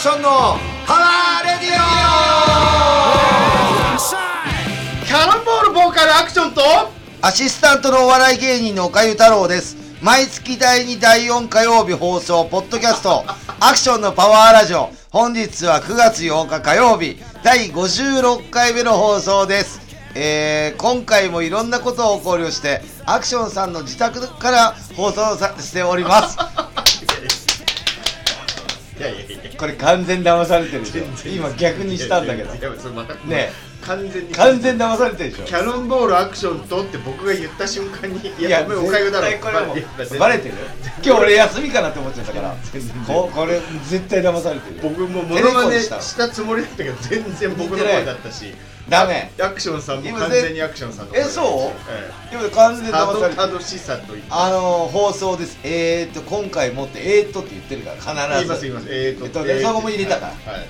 ションのパワーレディオキャノンボールボーカルアクションとアシスタントのお笑い芸人の岡ゆ太郎です。毎月第2第4火曜日放送ポッドキャスト。アクションのパワーラジオ。本日は9月8日火曜日。第56回目の放送です。えー、今回もいろんなことを考慮してアクションさんの自宅から放送さしておりますいやいやいや。これ完全騙されてるでしょ。今逆にしたんだけど。いやれまたね完全に。完全騙されてるでしょ。キャノンボールアクションとって僕が言った瞬間にいいややごめんおかゆだろ。バレてる今日俺休みかなって思っちゃったから。ここれ絶対騙されてる僕もモノマネしたつもりだったけど全然僕の声だったしダメ。アクションさんも今完全にアクションさんの声えそう？え今完全えに騙されしさとあの放送です。えーっと今回もってえーっとって言ってるから言い必ずます言います。えーとそこも入れたからはいはい。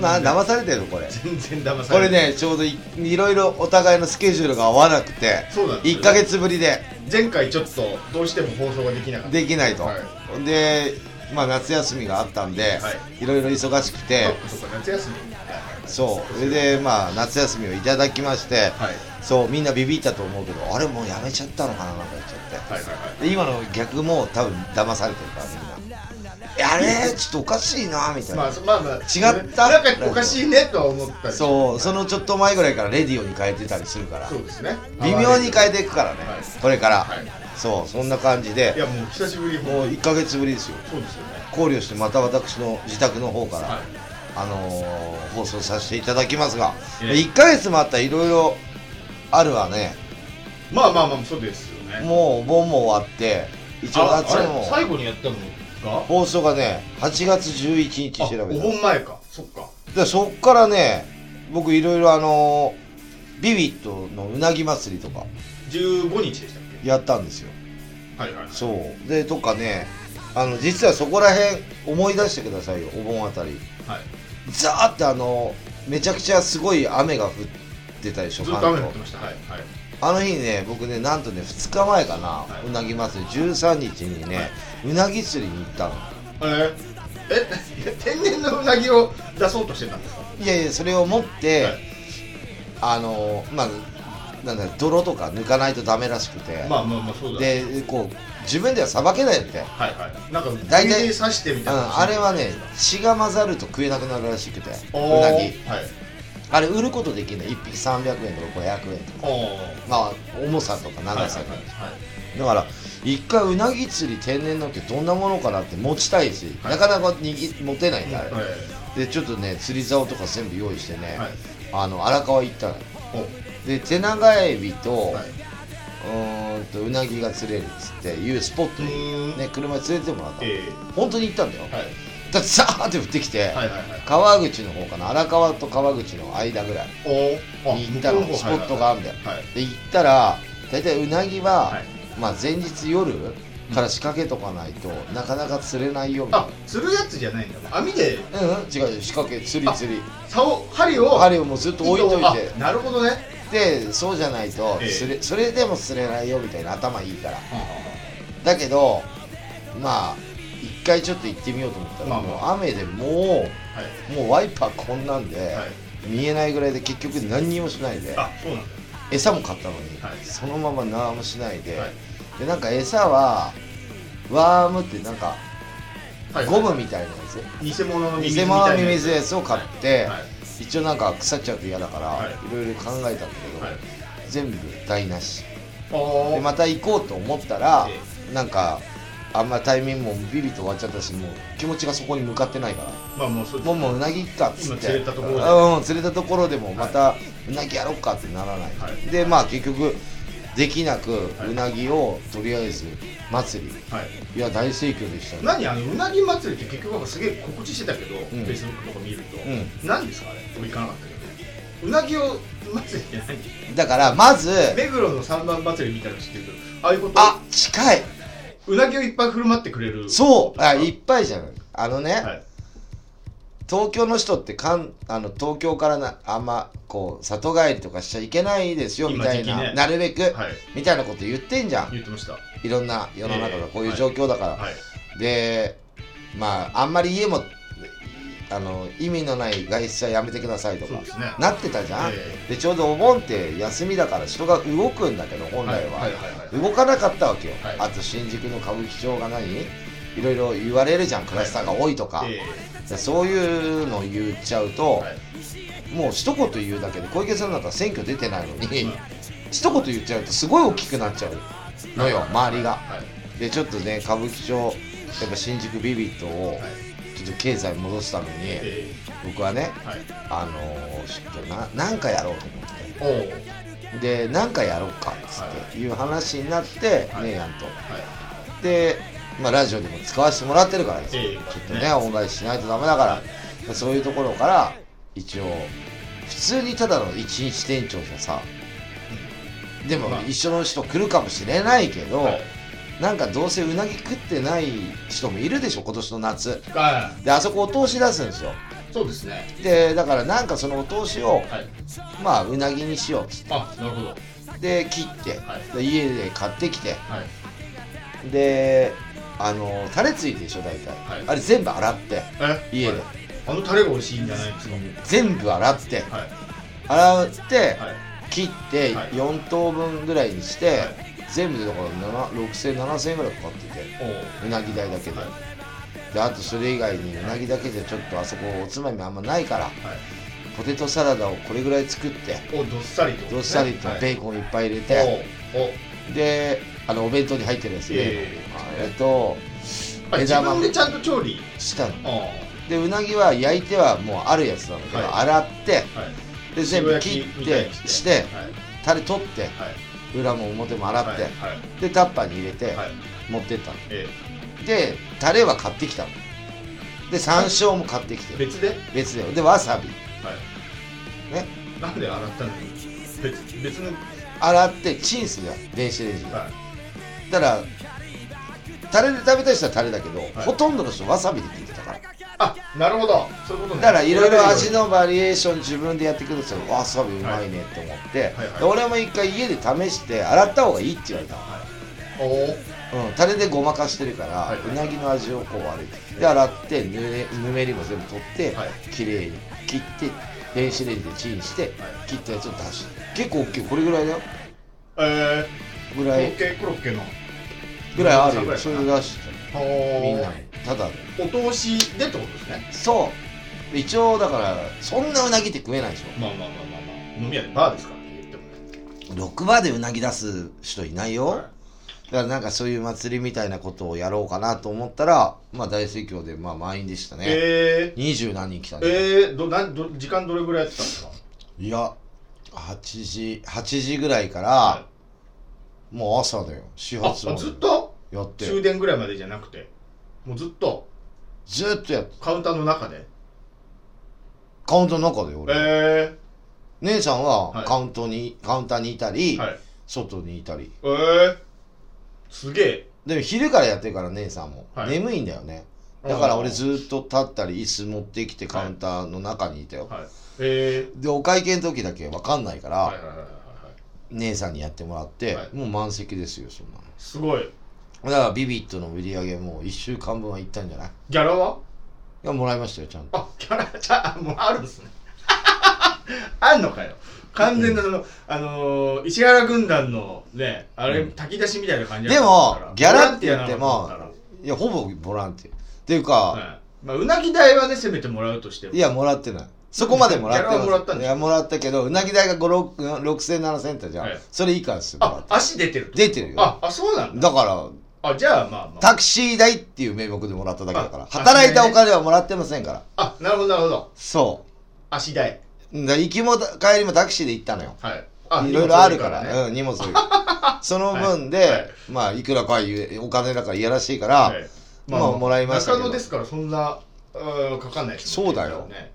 な騙されてるこれ。全然騙さこれれてねちょうどいいろいろお互いのスケジュールが合わなくてそうなんですよ。1ヶ月ぶりで。前回ちょっとどうしても放送ができなかった。できないと、はい。でまあ夏休みがあったんで、、はい。ろいろ忙しくて。夏休みそう。それでまあ夏休みをいただきまして、はい。そうみんなビビったと思うけどあれもうやめちゃったのかななんか言っちゃって。はいはいはい。で今の逆も多分騙されてるからみんな。えあれ？ちょっとおかしいなみたいな、まあ、まあまあ。違った？なんかおかしいねとは思ったり。そうそのちょっと前ぐらいからレディオに変えてたりするから。そうですね。微妙に変えていくからね、はい。これから、はい。そうそんな感じいでやもう久しぶりもう1ヶ月ぶりですよ。そうですよね。考慮してまた私の自宅の方から、はいあのー放送させていただきますが、ええ。1ヶ月もあったらいろいろあるわね。まあまあまあそうですよね。もうお盆も終わって一応夏も最後にやったのが？放送がね8月11日あ調べた。お盆前か。そっか。でそっからね僕いろいろあのービビットのうなぎ祭りとか。15日でしたっやったんですよ。けはいはい。そう。でとかねあの実はそこら辺思い出してくださいよお盆あたり。はいザーってあのめちゃくちゃすごい雨が降ってたでしょずっと雨降ってました。はいはい。あの日ね僕ねなんとね2日前かな、はい。うなぎ祭り13日にね、はうなぎ釣りに行ったの。ええ天然のうなぎを出そうとしてたんですか？いやいやそれを持って、はい。あのまあなんだ泥とか抜かないとダメらしくて、まあまあまあそうだ。でこう自分ではさばけないって、うん、はいはい。なんか大体指刺してみたいな。あれはね血が混ざると食えなくなるらしくておうなぎ。ーはい。あれ売ることできない1匹300円とか500円とか。まあ重さとか長さとか、だから一回うなぎ釣り天然のってどんなものかなって持ちたいし、はい。なかなか握持てないんだはいでちょっとね釣り竿とか全部用意してね、はい。あの荒川行ったのおで手長エビと、はい。うーんとうなぎが釣れるっつっていうスポットうに、ね、車で連れてもらったの、え本当に行ったんだよ、えはい。だってザーって降ってきて、はいはいはい。川口の方かな荒川と川口の間ぐらいに行ったのスポットがあるんだよ。はいはいで行ったら大体うなぎは、はい。まあ前日夜から仕掛けとかないと、なかなか釣れないよみたいあ釣るやつじゃないんだ。網で？なうんうん。違う仕掛け釣り釣り。竿針を？針をもうずっと置いといて。あなるほどねでそうじゃないとええ。釣れ、それでも釣れないよみたいな頭いいから。だけどまあ一回ちょっと行ってみようと思ったら、まあまもう雨でもはい、うもうワイパーこんなんで、はい、見えないぐらいで結局何にもしないで餌も買ったのに、はい。そのまま何もしないで、はい。でなんか餌はワームってなんかはいゴムみたいなやつ、偽物のミミズやつを買って、はい一応なんか腐っちゃうと嫌だから、はい。いろいろ考えたんだけど、はい。全部台無し。でまた行こうと思ったらえなんかあんまタイミングもビビッと終わっちゃったしもう気持ちがそこに向かってないから。まあもうそうもうもううなぎ行っかっつって。れたところで。うん釣れたところでもまたうなぎやろっかってならない、はい。でまあ結局できなくはい。うなぎをとりあえず祭り。はい。いや大盛況でしたね。何？あのうなぎ祭りって結局すげえ告知してたけど、ん。Facebook とか見ると、う何ですかあれ？俺行かなかったけど。うなぎを祭りって何？だからまず目黒の三番祭りみたいなの知ってるけどああいうこと？あ近い。うなぎをいっぱい振る舞ってくれる。そう。あいっぱいじゃん。あのね、はい東京の人ってかんあの東京からなあんまこう里帰りとかしちゃいけないですよみ今たいな、ね。なるべく、はい。みたいなこと言ってんじゃん。言ってました。いろんな世の中がこういう状況だから、はい。でまああんまり家もあの意味のない外出はやめてくださいとかね。なってたじゃん、えでちょうどお盆って休みだから人が動くんだけど本来は,、動かなかったわけよ、はい。あと新宿の歌舞伎町が何いろいろ言われるじゃんクラスターが多いとか、そういうのを言っちゃうと、はい。もう一言言うだけで小池さんなんか選挙出てないのに、は い一言言っちゃうとすごい大きくなっちゃうのよ、周りが。はい。でちょっとね歌舞伎町やっぱ新宿ビビットをはい。ちょっと経済戻すためにえ僕はねあのーちょっとな何かやろうと思って。で何かやろうかっつってい。う話になって、はい。ねえやんと。はい。で、まあ、ラジオでも使わせてもらってるからですよ、ええ。ちょっとね恩返ししないとダメだから、そういうところから一応普通にただの一日店長じゃさでもまあ。一緒の人来るかもしれないけど、はい。なんかどうせうなぎ食ってない人もいるでしょ今年の夏。はであそこお通し出すんですよ。いそうですね。でだからなんかそのお通しをはい。まあうなぎにしようっつっあなるほど。てで切って、はい。で家で買ってきて。はい。であのタレついてるでしょ大体、はい。あれ全部洗ってえ？家で。はい。あのタレが美味しいんじゃないですか？全部洗ってはい。洗ってはい。切ってはい。4等分ぐらいにして、はい。全部でだから7 6000 7000円ぐらいかかってて。おう。なぎ代だけで、はい。であとそれ以外にうなぎだけじゃちょっとあそこおつまみあんまないからはい。ポテトサラダをこれぐらい作っておどっさりと。どっさりとベーコンいっぱい入れて、であのお弁当に入ってるやつね、えあれとあ自枝豆分でちゃんと調理。したの。あでうなぎは焼いてはもうあるやつなの。で、はい。洗ってあはい。で全部切ってして。はい。タレ取ってはい。裏も表も洗って、でタッパーに入れてはい。持ってったの。えでタレは買ってきたの。で山椒も買ってきてえ別で？はい別ででわさび。ね。なんで洗ったの？に別別の。洗ってチンするよ電子レンジで。はいだからタレで食べたい人はタレだけど、い。ほとんどの人わさびで食ってたから。あなるほど。そういうことね。だからいろいろ味のバリエーション自分でやってくるんですよわさびうまいねって思って、はいはい。で俺も一回家で試して洗った方がいいって言われたの。おおうん、タレでごまかしてるから、はいうなぎの味をこう悪いで洗ってぬれぬめりも全部取って、はい。きれいに切って電子レンジでチンして、はい。切ったやつを出して。結構大きい。これぐらいだよ。えー、コロぐらい。ッケコロッケのぐらいあるよ。ぐらいそれで出しておみんな。にただ。お通しでってことですね。そう。一応だからそんなうなぎって食えないでしまあまあまあまあまあ。飲み屋でバーですからね言ってもね。ょ6バーでうなぎ出す人いないよ、はい。だからなんかそういう祭りみたいなことをやろうかなと思ったらまあ大盛況でまあ満員でしたね。え二十何人来たー、ね、えー、どなんど時間どれぐらいやってたんですか？いや8時8時ぐらいから、はもう朝だよ。始あ発まで。ずっと？やって。終電ぐらいまでじゃなくて。もうずっと。ずっとやって。カウンターの中で。カウンターの中で俺、え姉さんははい。カウントに、カウンターにいたり、ー、はい。外にいたり。えー、すげえ。でも昼からやってるから姉さんも、はい。眠いんだよね。だから俺ずっと立ったり椅子持ってきてカウンターの中にいたよ、はい。えでお会計の時だけ分かんないから、ー、はいはいはいはいはい。姉さんにやってもらって、はい。もう満席ですよそんなの。すごいだからビビットの売り上げもう1週間分はいったんじゃない？ギャラは？いやもらいましたよちゃんと。あギャラ？じゃあもうあるんですね。あんのかよ。完全なあの、あのー石原軍団のねあれ、うん。炊き出しみたいな感じでもギャラって言ってもいやほぼボランティアっていうか、らはい。まあ、うなぎ代はねせめてもらうとしても。いやもらってない。そこまでもらってギャラはもらったいやもらったけどうなぎ代が60007000円じゃん、はい。それ以下ですよあ足出てると？出てるよ。ああそうなんだ。だからあじゃあまあまあ。タクシー代っていう名目でもらっただけだから。あ働いたお金はもらってませんから。あなるほどなるほど。そ足代。うだ行きも帰りもタクシーで行ったのよ。はい。いろいろあるからね。うん荷物 その分で、はい。はい。まあいくらかいうお金だからいやらしいから、はい。まあもらいましたけど。中野ですからそんなうんかかんないね。そうだよ。ね。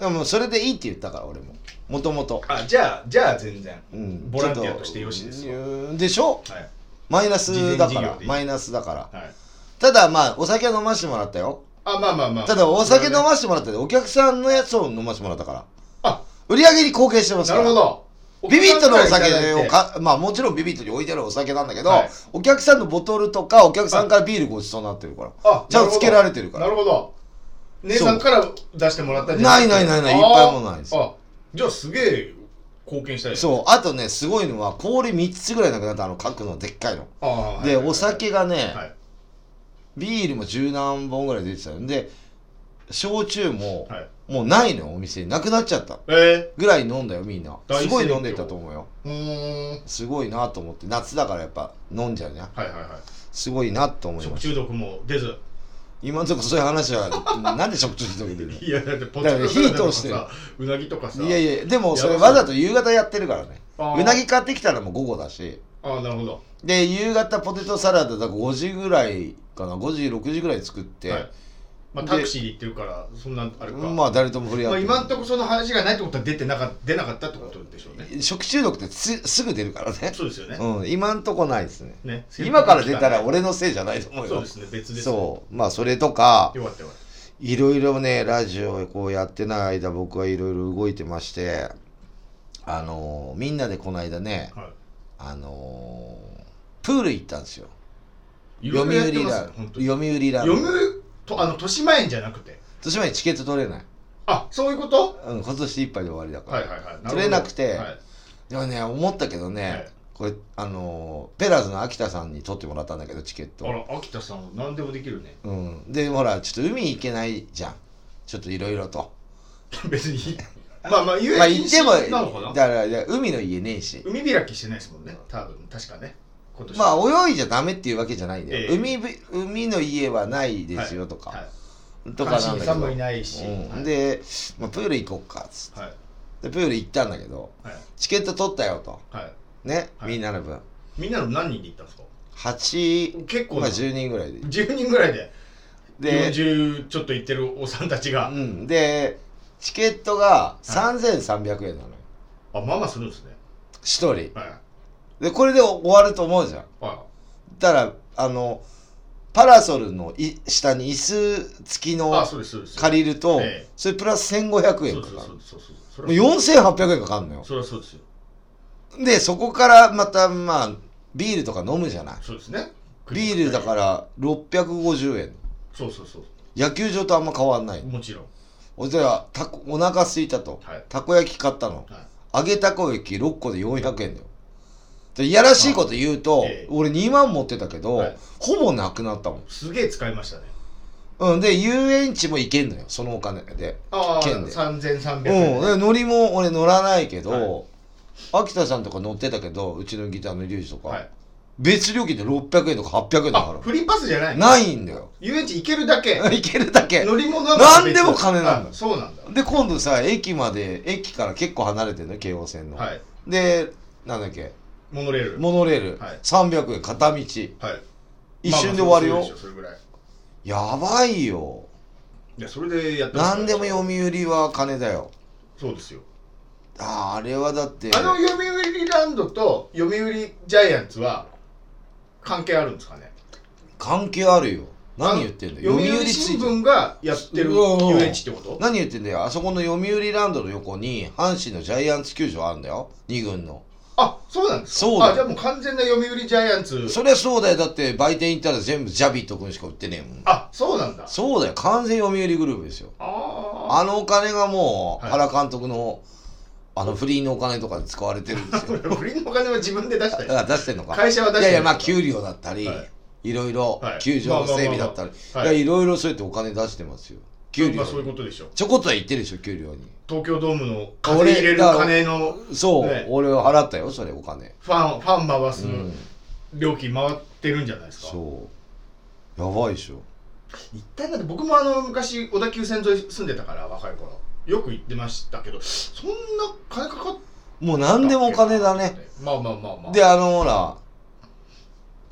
でもそれでいいって言ったから俺も。もともとあじゃあじゃあ全然。うん。ボランティアとしてよろしいですようん。でしょ？はいマイナスだから。マイナスだから。はい。ただまあお酒は飲ましてもらったよ。あまあまあまあ。ただお酒飲まましてもらったでお客さんのやつを飲ましてもらったから。あ。売り上げに貢献してますから。なるほど。ビビットのお酒をかまあもちろんビビットに置いてあるお酒なんだけど、はい。お客さんのボトルとかお客さんからビールごちそうになってるから。あちゃんとつけられてるから。なるほど。姉さんから出してもらったんじゃないないないないい。っぱいもないですあじゃあすげえ貢献したいそう。あとねすごいのは氷3つぐらいなくなったあの。角のでっかいの。あでお酒がね、はい。ビールも十何本ぐらい出てたよ。で焼酎も、はい。もうないのよお店に。なくなっちゃった。えぐらい飲んだよみんな。すごい飲んでたと思うよ。ー、うーん。すごいなと思って。夏だからやっぱ飲んじゃうね。はいはいはい。すごいなと思います食中毒も出ず今のところそういう話はなんで食中毒出るの？いやだってポテトサラダとうなぎとかさ。いやいやでもそれわざと夕方やってるからね。うなぎ買ってきたらもう午後だし。ああなるほど。で夕方ポテトサラダだから5時ぐらいかな？5時6時ぐらい作って、はいまあ、でタクシーで行ってるからそんなあれか、まあ誰とも触れ合まあ、って今んとこその話がないってことは出てなか出なかったってことでしょうね。食中毒ってつすぐ出るからね。そうですよね、うん今んとこないですね。ね今から出たら俺のせいじゃないと思うよ。そうですね別で。すそう。まあそれとかよかったよかっいろいろねラジオこうやってない間僕はいろいろ動いてましてあのーみんなでこの間ねたはい。あのープール行ったんですよ。読売ラ読売ラン読とあの豊島園じゃなくて。豊島にチケット取れない、あそういうこと？うん、今年いっぱいで終わりだから、はいはいはい。取れなくて。はい。でもね思ったけどね、はい。これあのーペラーズの秋田さんに取ってもらったんだけどチケット。あら秋田さんは何でもできるね。うん。でほらちょっと海行けないじゃん。ちょっといろいろと。別に。まあまあ遊まあ園地行ってもなのかな？だから海の家ねえし。海開きしてないですもんね。多分確かねまあ泳いじゃダメっていうわけじゃないんだよ、ええ。海ぶ海の家はないですよとか、はい。とかなんだけど。いないし、うん。はい。で、まあ、プール行こっかっつって。はい。でプール行ったんだけどはい。チケット取ったよと。はい。ね、はい。みんなの分。みんなの何人で行ったんですか？8まあ結構な10人ぐらいで。10人ぐらいで。で40ちょっと行ってるおっさんたちが、うん。でチケットが3300円なのよ。あまあまあするんですね。1人。はいでこれで終わると思うじゃん。はだからあのパラソルのい下に椅子付きいのあそうですそうです。借りると、ええ。それプラス1500そう円かかるそうそうそうそうもう。4800円かかるのよ。それはそうですよ。でそこからまたまあビールとか飲むじゃない。そうですね。ビールだから650円。そうそうそう。野球場とあんま変わんない。もちろん。俺じゃあたこお腹空いたと、はい。たこ焼き買ったの。はい。揚げたこ焼き6個で400円だよ。でいやらしいこと言うと、ええ。俺2万持ってたけど、はい。ほぼなくなったもん。すげえ使いましたね。うんで遊園地も行けんのよそのお金で。ああ県で。3300うん円、で乗りも俺乗らないけど、はい。秋田さんとか乗ってたけどうちのギターのリュウジとか、はい。別料金で600円とか800円だかあフリーパスじゃないらないんだよ。遊園地行けるだけ。行けるだけ。乗り物はなんでも金なんだあそうなんだ。で今度さ駅まで駅から結構離れてるのよ京王線の、はい。でなんだっけモノレール。モノレール、はい。300円片道。はい。一瞬で終わるよ、まあまあそれぐらい。やばいよ。いやそれでやって何でも読売は金だよ。そうですよ。あーあれはだって。あの読売ランドと読売ジャイアンツは関係あるんですかね？関係あるよ。何言ってんだよ。読売新聞がやってるうん。遊園地ってこと？何言ってんだよ。あそこの読売ランドの横に阪神のジャイアンツ球場あるんだよ。2軍のあそうなんですか？そうだ。よあじゃあもう完全な読売ジャイアンツ。そりゃそうだよ。だって売店行ったら全部ジャビット君しか売ってねえもん。あそうなんだ。そうだよ。完全読売グループですよ。ああのお金がもうはい原監督のあのフリーのお金とかで使われてるんですよ。あ不倫のお金は自分で出したりあ出してんのか。会社は出していやいやまある給料だったり、はい。い、ろいろはい。球場の整備だったり、いろいろそうやってお金出してますよ給料まあそういうにことでしょちょこっとは言ってるでしょ給料に。東京ドームの風入れる金のそう、ね。俺は払ったよそれお金。ファンファン回すうん。料金回ってるんじゃないですか、そう。やばいでしょ。一体だって僕もあの昔小田急線沿い住んでたから若い頃。よく行ってましたけどそんな金かかっもう何でもお金だね。まあまあまあまあ。であのほら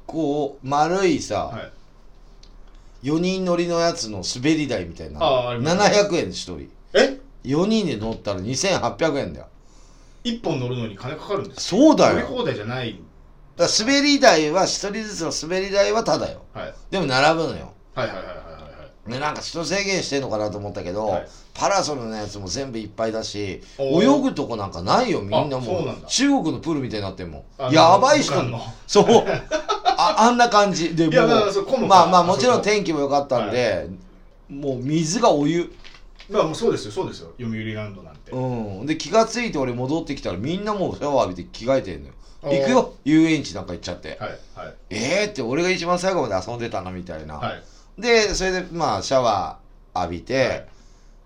こう丸いさ、はい、4人乗りのやつの滑り台みたいなああります700円で1人。え？4人で乗ったら2800円だよ。一本乗るのに金かかるんですそうだよ。乗り放題じゃない。だから滑り台は1人ずつの滑り台はただよ。はい。でも並ぶのよ。はいはいはいね、なんか人制限してんのかなと思ったけど、はい。パラソルのやつも全部いっぱいだし泳ぐとこなんかないよみんなもう。中国のプールみたいになってんもやばい人。そう。ああんな感じ。でもうまあまあもちろん天気も良かったんで、もう水がお湯。まあもうそうですよそうですよ。読売ランドなんて、うん。で気がついて俺戻ってきたらみんなもうシャワー浴びて着替えてんのよ。行くよ。遊園地なんか行っちゃって、はいはい。えーって俺が一番最後まで遊んでたなみたいな、はいでそれでまあシャワー浴びて、はい。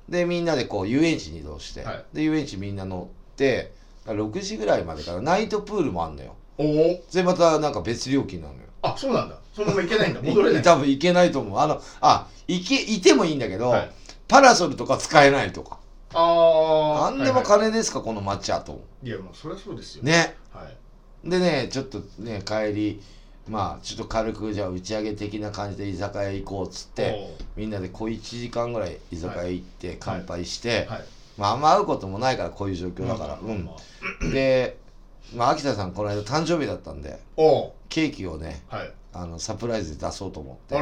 でみんなでこう遊園地に移動して、はい。で遊園地みんな乗って6時ぐらいまでからナイトプールもあんのよ。おお。それまたなんか別料金なのよ。あそうなんだ。そのまま行けないんだ。戻れない。多分行けないと思う。あのあ行けいてもいいんだけど、はい。パラソルとか使えないとか。ああなんでも金ですか、この街はと。思いやもうそりゃそうですよ。うね。はい。でねちょっとね帰りまあちょっと軽くじゃあ打ち上げ的な感じで居酒屋行こうっつってみんなで小1時間ぐらい居酒屋行って乾杯して、まああんま会うこともないからこういう状況だから、うん。でまあ秋田さんこの間誕生日だったんでケーキをねはい。あのサプライズで出そうと思って。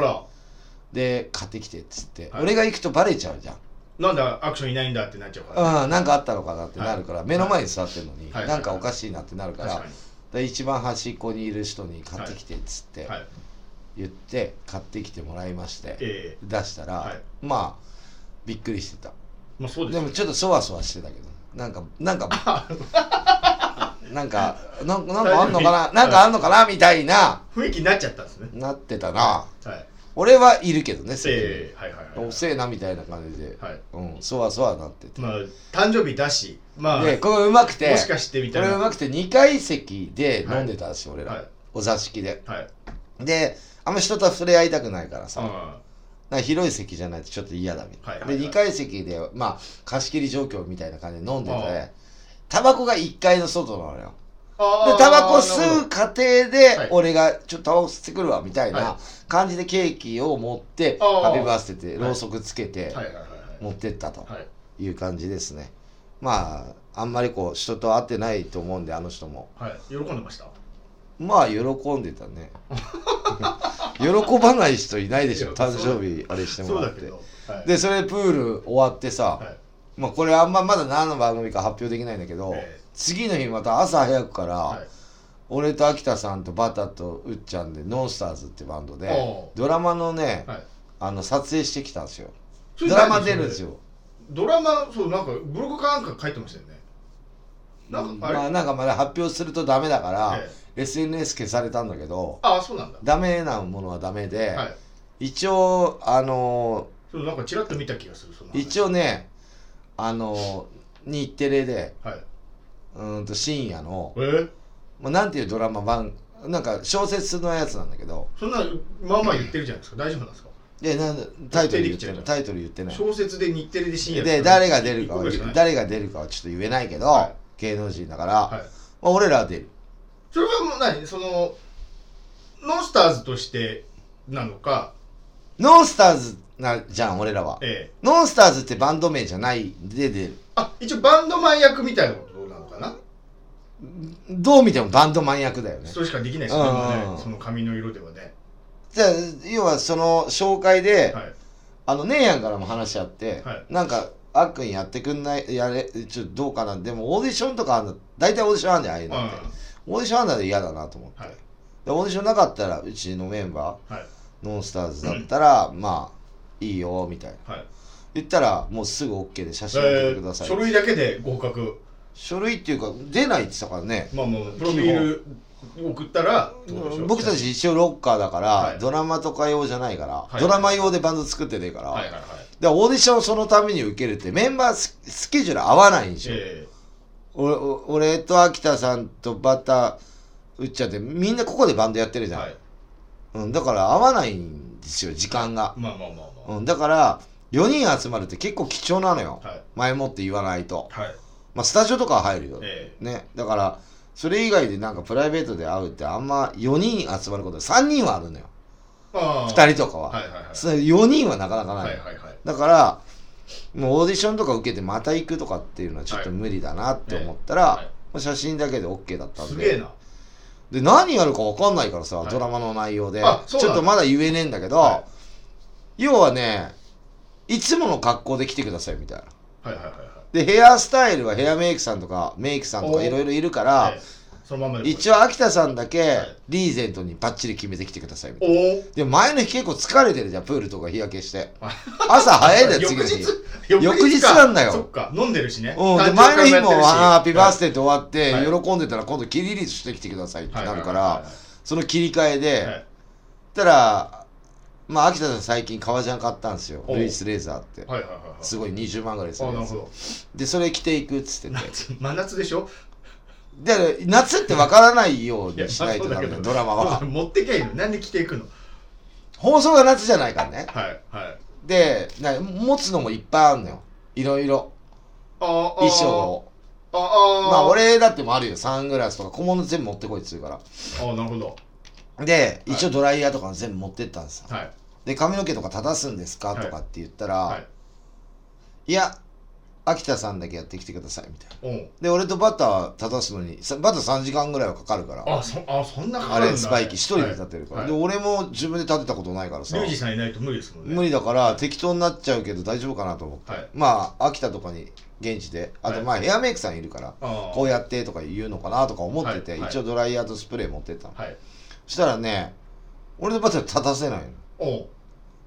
で買ってきてっつって、はい。俺が行くとバレちゃうじゃん。なんでアクションいないんだってなっちゃうから、うん、なんかあったのかなってなるから、目の前に座ってるのに、はい。なんかおかしいなってなるから、で一番端っこにいる人に買ってきてっつって言って買ってきてもらいまして、え出したら、はい。まあびっくりしてた。えまあそうですよでもちょっとそわそわしてたけどなんかなんか なんかなんなんかあんのかななんかあんのかなみたいな雰囲気になっちゃったんですね。なってたな。はい俺はいるけどねええは。いはいはいおせえなみたいな感じで、はい。うん、そわそわなってて、まあ誕生日だし。まあでこれうまくてもしかしてみたいな。これうまくて2階席で飲んでたんですよ、俺ら、はい。お座敷で。はい。であんま人と触れ合いたくないからさ、あな広い席じゃないとちょっと嫌だみたいな、はいはいはい。で2階席でまあ貸し切り状況みたいな感じで飲んでてタバコが1階の外なのよタバコ吸う過程ではい。俺がちょっとタバコ吸ってくるわみたいはな感じでケーキを持ってああハッピーバースデーってはい。ろうそくつけて持ってったとはい。いう感じですね。まああんまりこう人と会ってないと思うんであの人も。はい。喜んでました？まあ喜んでたね。喜ばない人いないでしょ。誕生日あれしてもらって。はい。でそれプール終わってさ、はい。まあこれあんままだ何の番組か発表できないんだけど、ええ次の日また朝早くから、はい。俺と秋田さんとバタとうっちゃんでノンスターズってバンドでドラマのね、はい。あの撮影してきたんですよ。ドラマ出るんですよ。ドラマそうなんかブログかなんか書いてましたよね。なんかあれ、まあなんかまだ発表するとダメだから、え SNS 消されたんだけどああそうなんだ。ダメなものはダメで、はい。一応あのそうなんかちらっと見た気がする一応ねあの日テレではいうーんと深夜の、え？ー、まあ、なんていうドラマ版なんか小説のやつなんだけど。そんなまあまあ言ってるじゃないですか。大丈夫なんですか？でなんでタイトル言ってない。タイトル言ってない。小説で日テレで深夜で誰が出るかは誰が出るかはちょっと言えないけど、はい。芸能人だから、はい。まあ、俺らは出る。それはもう何？そのノンスターズとしてなのか？ノンスターズなじゃん俺らは。ええ。ノンスターズってバンド名じゃないで出る。あ一応バンドマン役みたいなこと？どう見てもバンドマン役だよね。それしかできないですよね。うん。もううんねその髪の色ではね。じゃあ要はその紹介で、はい。あの姉やんからも話し合って、はい。なんかあっくんやってくんないやれちょっとどうかな。でもオーディションとかあんの大体オーディションあんねんああいうのって、オーディションあんので嫌だなと思って、はい。でオーディションなかったらうちのメンバーはい。ノンスターズだったら、まあいいよみたいな。はい。言ったらもうすぐ OK で写真送ってえください、ー書類だけで合格書類っていうか出ないって言ってたからね。まあもうプロフィール送ったら僕たち一応ロッカーだから、はい。ドラマとか用じゃないから、い。ドラマ用でバンド作ってねえから、はいはいはい。でオーディションそのために受けるってメンバーススケジュール合わないんでしょ、え俺お俺と秋田さんとバタうっちゃんってみんなここでバンドやってるじゃん、ーはい。うん、だから合わないんですよ時間が、まあまあまあまうん、だから4人集まるって結構貴重なのよ、前もって言わないと、はいまあ、スタジオとかは入るよ、えね。だからそれ以外でなんかプライベートで会うってあんま4人集まること3人はあるのよ。あー2人とかは、はいはいはい。それ4人はなかなかない、はいはいはい。だからもうオーディションとか受けてまた行くとかっていうのはちょっと無理だなって思ったら、はいまあ写真だけで OK だったんで。で何やるか分かんないからさ、はい。ドラマの内容で。あそうなんだ。ちょっとまだ言えねえんだけど、は要はねいつもの格好で来てくださいみたいな。はいはいはいはいでヘアスタイルはヘアメイクさんとかメイクさんとかおいろいろいるから、ええ。そのままで一応秋田さんだけはい。リーゼントにバッチリ決めてきてくださいみたいおな。おでも前の日結構疲れてるじゃんプールとか日焼けして。あ 朝早いんだよ次の日。翌日なんだよ。そっか。飲んでるしね。うん、で前の日もハッピーバースデーって終わって、はい。喜んでたら今度キリリースしてきてくださいってなるから、その切り替えで、はいはいたらまあ秋田さん最近革ジャン買ったんですよ。ルイス・レーザーって。はいはいはいはい。すごい20万ぐらいするやでそれ着ていくっつってて。夏真夏でしょ？で夏ってわからないようにしないとダメだ ドラマは。持ってけいいの？なんで着ていくの？放送が夏じゃないからね。はいはい。でな持つのもいっぱいあるのよ。いろいろ。ああ衣装を。ああまあ俺だってもあるよ。サングラスとか小物全部持ってこいっつうから。あなるほど。で一応ドライヤーとかも全部持ってったんですよ。はいで髪の毛とか正すんですか、はい。とかって言ったら、はい。い、や秋田さんだけやってきてくださいみたいな。おう。で俺とバター正すのにさバター3時間ぐらいはかかるから。あそあそんなかかあるんだ。れスパイキー一人で立ってるから、はい。で俺も自分で立てたことないからさ。リュウジさんいないと無理ですもんね。無理だから適当になっちゃうけど大丈夫かなと思って、はい。まあ秋田とかに現地で。あとはい。まあヘアメイクさんいるから、ああ。こうやってとか言うのかなとか思ってて、はい。はい。一応ドライヤーとスプレー持ってったの、はい。そしたらね俺とバター立たせないの。おう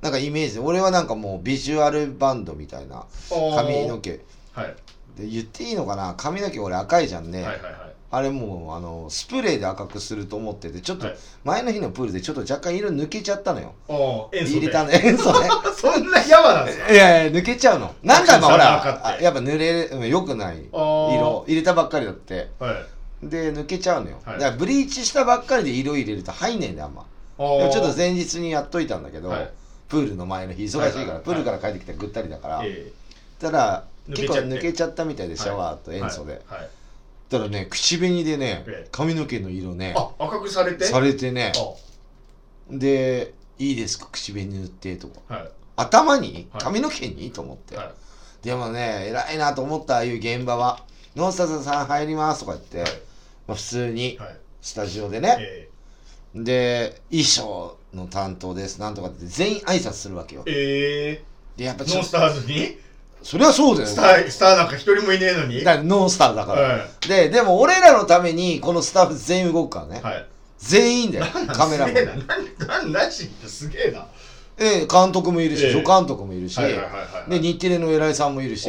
なんかイメージで俺はなんかもうビジュアルバンドみたいな髪の毛。はい。で言っていいのかな？髪の毛俺赤いじゃんね、はいはいはい。あれもうあのスプレーで赤くすると思っててちょっとはい。前の日のプールでちょっと若干色抜けちゃったのよ。おう塩素で。入れたね。塩素ね。そんなやばなんですか？いやいや抜けちゃうの。何回もほ赤って。らあやっぱ濡れるよくない色。入れたばっかりだって。はい。で抜けちゃうのよ、はい。だからブリーチしたばっかりで色入れると入んねえんだよあんま。ちょっと前日にやっといたんだけど、はいプールの前の日忙しいから、はいはいはい。プールから帰ってきたらぐったりだから、えたら結構抜けちゃったみたいでえシャワーと塩素で、はい。はい。たらね口紅でねええ。髪の毛の色ねあ赤くされて？されてね。あ。で「いいですか口紅塗って」とか。はい。頭に？はい。髪の毛に？と思って、はい。でもね偉いなと思ったああいう現場は「ノンスターさん入ります」とか言って、はい。まあ、普通にはい。スタジオでね、え。で衣装の担当です。なんとかって全員挨拶するわけよ。ー。えでやっぱノンスターズに？それはそうだよ。スタースターなんか一人もいねえのに？だからノンスターだから、はででも俺らのためにこのスタッフ全員動くからね、いはい。全員だよ。カメラも。すげえな。なんなんなしすげえな。で監督もいるし、ええ。助監督もいるし、で日テレの偉いさんもいるし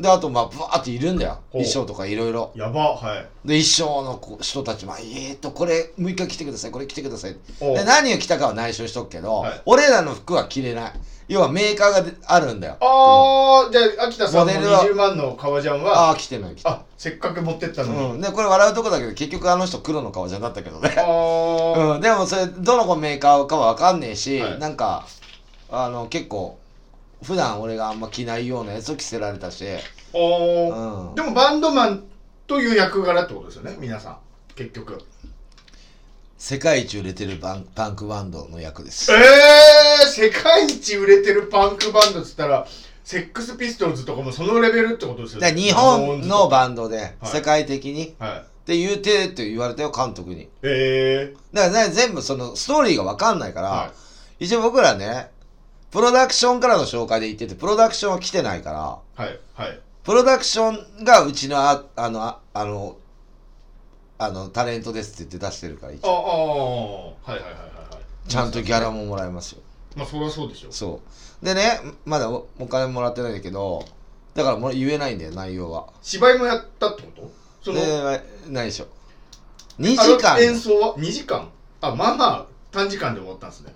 であとまあブワーっているんだよ。ほう。衣装とかいろいろ。やばはい。で衣装の子人たちも「えー、っとこれもう一回着てくださいこれ着てください」おう。で何を着たかは内緒しとくけど、はい。俺らの服は着れない。要はメーカーがであるんだよ。ああじゃあ秋田さんのモデルは20万の革ジャンはああ着てない着てない。あせっかく持ってったのに、うん、でこれ笑うとこだけど結局あの人黒の革ジャンだったけどね。ああ、うん、でもそれどの子メーカーかは分かんねえし、はい。なんかあの結構普段俺があんま着ないようなやつを着せられたし、おうん、ーでもバンドマンという役柄ってことですよね皆さん。結局。世界一売れてるバンパンクバンドの役です。えー、世界一売れてるパンクバンドっつったらセックスピストルズとかもそのレベルってことですよで日本のバンンドで。はい。世界的に、はい。って言うてって言われたよ監督にえだからね全部そのストーリーが分かんないかー、ら、は一応僕らねプロダクションからの紹介で言っててプロダクションは来てないからいはいはい。プロダクションがうちのああのああのあのタレントですって言って出してるから一応。ああはいはいはいはいはい。ちゃんとギャラももらえますよ。まあそりゃそうでしょそう。でねまだおお金もらってないんだけどだからもう言えないんだよ内容は。芝居もやったってこと？そのでないでしょ。2時間演奏は？2時間？あまあまあ短時間で終わったんですね。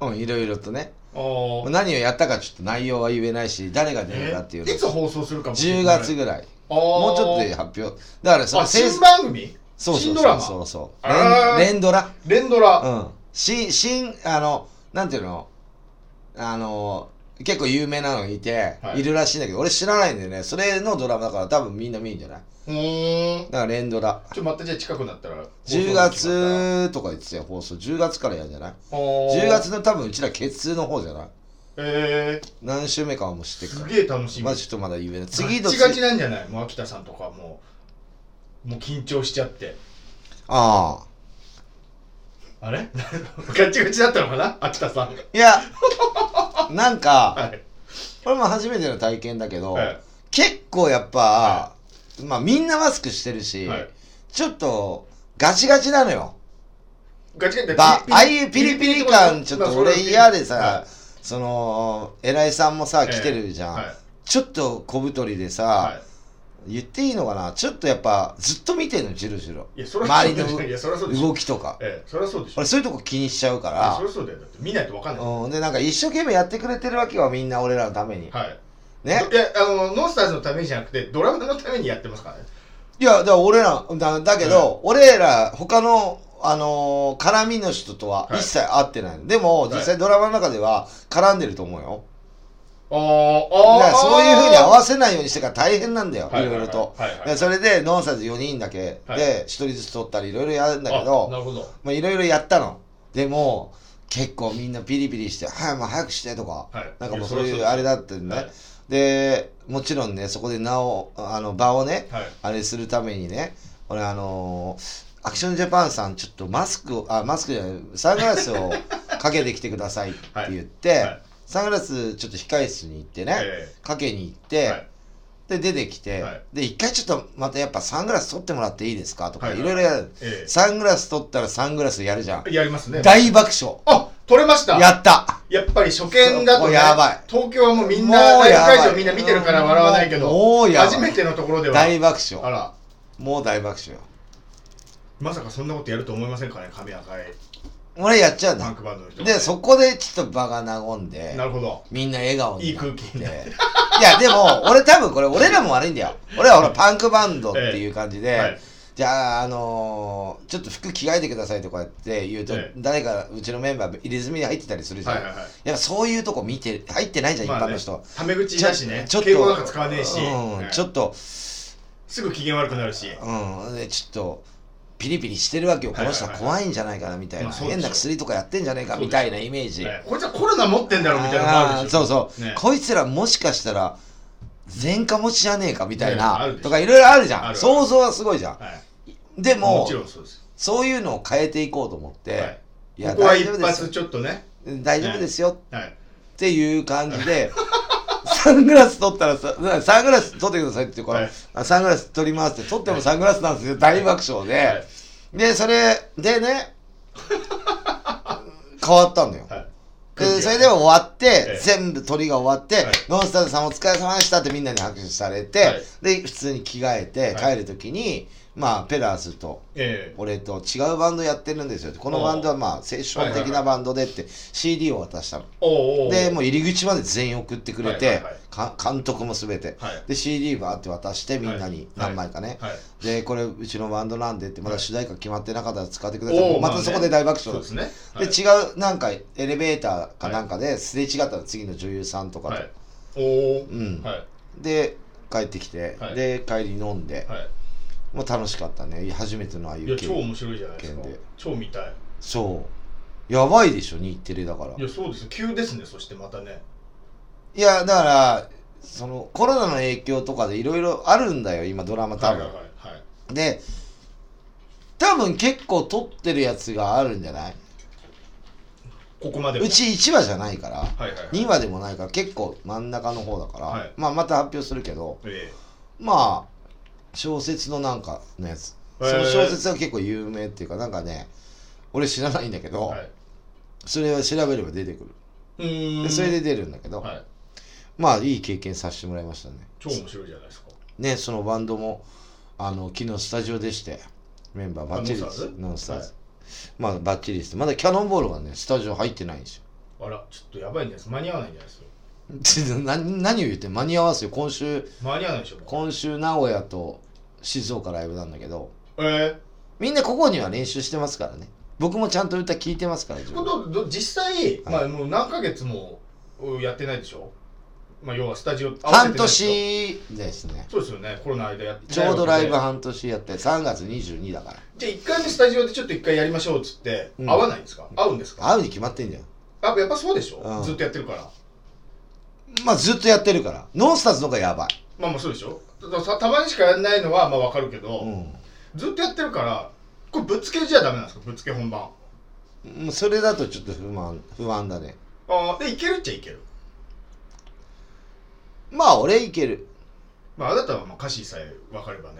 うんいろいろとね何をやったかちょっと内容は言えないし誰が出るかっていうのいつ放送するかも10月ぐらい。もうちょっとで発表。だからそのあ新番組？そうそう新ドラマ？そうそう。そうあー。連連ドラ？連ドラ、うん。新新あのなんていうの？あの結構有名なのいて、はい。い、るらしいんだけど俺知らないんだよね。それのドラマだから多分みんな見るんじゃない？うーん。だから連ドラ。ちょ待ってじゃあ近くなったら。10月とか言ってたよ放送。10月からやるんじゃない？10 10月の多分うちらケツの方じゃない？え何週目かはもう知ってから。げえ楽しみ。まあちょっとまだ言えない。次のガチガチなんじゃない？もう秋田さんとかもうもう緊張しちゃって。ああ。あれ？ガチガチだったのかな？秋田さん。いや なんかはい。これも初めての体験だけど、はい。結構やっぱ、まあみんなマスクしてるし、はい。ちょっとガチガチなのよ。ガチガチ。ばああいうピリピリ感ちょっと俺嫌でさ、はその偉いさんもさい来てるじゃん、はい。ちょっと小太りでさ、はい言っていいのかな？ちょっとやっぱずっと見てんのじろじろ。いやそれは周りの動きとか。ええそれはそうでしょ。俺そういうとこ気にしちゃうから。それはそうだよ。だって見ないと分かんない。うん、でなんか一生懸命やってくれてるわけよみんな俺らのために、はい。ね？いやあのノンスターズのためにじゃなくてドラムのためにやってますからね。いやだから俺らだだけど、俺ら他のあのー絡みの人とははい。一切会ってないの、でも実際ドラマの中では絡んでると思うよ、あーだからそういうふうに合わわせないようにしてから大変なんだよ、はいいろい。ろと。それで、ノンサーズ4人だけ。はい。で、1人ずつ取ったり、いろいろやるんだけなど、るほど。まあいろいろやったの。でも、結構みんなピリピリして、はい、もう早くしてとか、はい。なんかもうそういうあれだったんね。はい。で、もちろんね、そこで名を、あの、場をね、はい。あれするためにね、俺あのーアクションジャパンさん、ちょっとマスクを、あ、マスクじゃない、サングラスをかけてきてくださいって言って、サングラスちょっと控え室に行ってね、えかけに行って、はい。で、出てきて、はい。で、一回ちょっとまたやっぱサングラス取ってもらっていいですか？とか、はい。いろいろやる。え。サングラス取ったらサングラスやるじゃん。えやりますね。大爆笑。あ取れました。やった。やっぱり初見だと、ね、やばい。東京はもうみんもな会場みんな見てるから笑わないけどもうやばい。初めてのところでは。大爆笑。あら。もう大爆笑。まさかそんなことやると思いませんかね神赤い俺やっちゃうんだ。パン。クバンドの人で、そこでちょっと場が和んでな、るほど。みんな笑顔にいいなって。空気になっていや、でも、俺多分これ、俺らも悪いんだよ。俺はほら、パンクバンドっていう感じで、はい。じゃあ、あのーちょっと服着替えてくださいとかやって言うと、ええ。誰かうちのメンバー入れ墨に入ってたりするじゃん。はいはいはい。やっぱそういうとこ見て、入ってないじゃん、まあね。一般の人。は。タメ口だしね。ちょっと敬語なんか使わねえし、うん、はいちょっと、すぐ機嫌悪くなるし。うん、で、ちょっと、ピリピリしてるわけよ。この人は怖いんじゃないかな、みたいな。変な薬とかやってんじゃないか、みたいなイメージ。ねこいつはコロナ持ってんだろみたいなそうそう、ね。こいつらもしかしたら前科持ちじゃねえかみたいな、とかいろいろあるじゃん。想像はすごいじゃん。はい。でもそういうのを変えていこうと思って、はい。い、や大丈夫です発よちょっとね。大丈夫ですよ。はい。っていう感じで サングラス取ったらさサングラス取ってくださいって言うから、はい。あサングラス取りますって取ってもサングラスなんですよ。大爆笑で、はい。でそれでね変わったんだよ、はい。でそれで終わって、ええ。全部鳥が終わって、はい。ノンスターズさんお疲れ様でしたってみんなに拍手されて、はい。で、普通に着替えてはい。帰るときに、まあ、ペラーズとえ俺と違うバンドやってるんですよ。このバンドはまあ、セッション的なバンドでって CD を渡したの。で、もう入り口まで全員送ってくれて、監督もすべて。はい。で、CD バーって渡してみんなに何枚かね。はい。で、これうちのバンドなんでって、まだ主題歌決まってなかったら使ってください。またそこで大爆笑。ですね。で、違う、なんか、エレベーターかなんかですれ違ったの、次の女優さんとかと。はい。おおうん。はい。で、帰ってきて、はい。で、帰り飲んで、はいもう楽しかったね。初めてのああいいうや経超面白いじゃないですか。超見たい。そう。やばいでしょ、日テレだから。いやそうです急ですねそしてまたね。いや、だから、その、コロナの影響とかでいろいろあるんだよ、今、ドラマ多分。はいはいはい。はい。で、多分結構撮ってるやつがあるんじゃない？ここまでもうち1話じゃないから、はいはいはい。2話でもないから結構真ん中の方だから、はい。まあまた発表するけど、え。まあ、小説のなんかのやつ。へーその小説は結構有名っていうか、なんかね、俺知らないんだけえど、はいそれは調べれば出てくる。でそれで出るんだけど、はいまあいい経験させてもらいましたね。超面白いじゃないですかね、そのバンドも、あの、昨日スタジオでして、メンバーバッチリです。ノンスターズ。はいまあバッチリです。まだキャノンボールがね、スタジオ入ってないんですよ。あらちょっとやばいんじゃないですか？間に合わないんじゃないですか？何何を言って間に合わすよ。今週、間に合わないでしょ。今週名古屋と静岡ライブなんだけど、えみんなここには練習してますからね。僕もちゃんと歌聞いてますから、自え分実際、はい。まあもう何ヶ月もうやってないでしょ？まあ要はスタジオ半年ですね。そうですよね。コロナの間やってちょうどライブは半年やって、3月22だから。じゃあ1回目スタジオでちょっと1回やりましょうっつって、うん。合わないんですか？合うんですか？会うに決まってんだよ。あやっぱそうでしょ、うん。ずっとやってるからまあずっとやってるから。ノンスターズの方がやばい。まあまあそうでしょ？たまにしかやらないのはまあわかるけど、うん。ずっとやってるからこれぶっつけじゃダメなんですか？ぶっつけ本番もうそれだとちょっと不満、不安だね。ああでいけるっちゃいけるまあ俺いける。まああなたはまあ歌詞さえ分かればね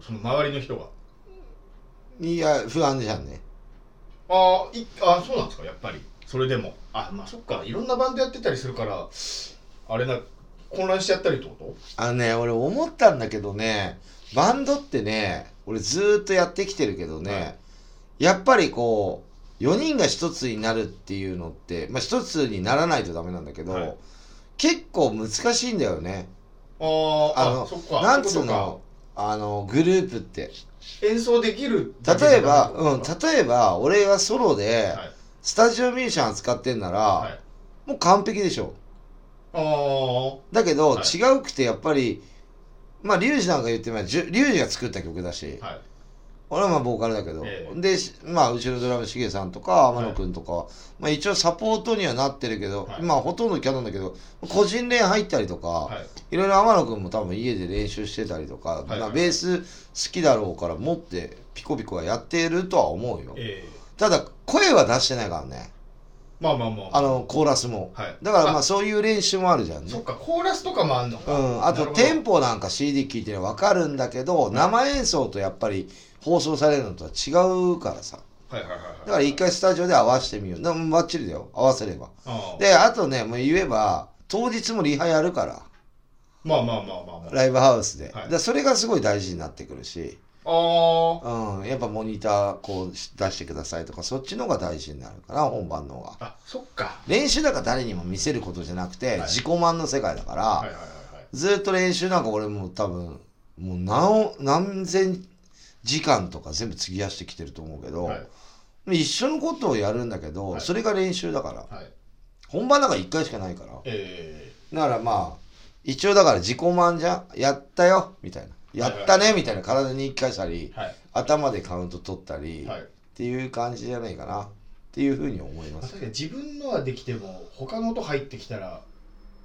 その周りの人がいや不安じゃんねああそうなんですか？やっぱりそれでもあまあそっか。いろんなバンドやってたりするからあれな混乱しちゃったりってこあのね俺思ったんだけどねバンドってね俺ずーっとやってきてるけどね、はい。やっぱりこう4人が一つになるっていうのってまあ一つにならないとダメなんだけど、はい。結構難しいんだよね。とあーあのあそっか。なんつうの？あのグループって。演奏できる例えば、うん、例えば俺がソロではいスタジオミュージシャン扱ってんなら、はい。もう完璧でしょ。あー。だけど、はい。違うくてやっぱりまあリュウジなんか言ってみればリュウジが作った曲だし、はい。俺はまあボーカルだけど、ええ。でしまあ後ろドラムしげさんとか天野くんとかは、まあ一応サポートにはなってるけど、はい。まあほとんどキャノンだけど個人練入ったりとか、はい。いろいろ天野くんも多分家で練習してたりとか、はい。まあ、ベース好きだろうから持ってピコピコはやってるとは思うよ。ええ。ただ声は出してないからね。まあまあまあ。あのコーラスも。はい。だからまああそういう練習もあるじゃんね。そっかコーラスとかもあんのか。うん、あとテンポなんか CD 聴いてる分かるんだけど、生演奏とやっぱり放送されるのとは違うからさ。はいはいはいはい。だから一回スタジオで合わせてみよう。でもバッチリだよ。合わせれば。であとねもう言えば当日もリハやるから。まあまあまあまあまあ。ライブハウスで、はい。でそれがすごい大事になってくるし、うん、やっぱモニターこうし出してくださいとかそっちの方が大事になるかな本番の方が。あそっか。練習だから誰にも見せることじゃなくて、はい。自己満の世界だから、はいはいはいはい。ずっと練習なんか俺もう多分もう何何千時間とか全部費やしてきてると思うけど、はい。一緒のことをやるんだけど、はい。それが練習だから。はい。本番なんか1回しかないから。えだからまあ一応だから自己満じゃんやったよみたいなやったねみたいな体に1回したりーはい。頭でカウント取ったり、はい。っていう感じじゃないかなっていうふうに思います。自分のはできても他の音入ってきたら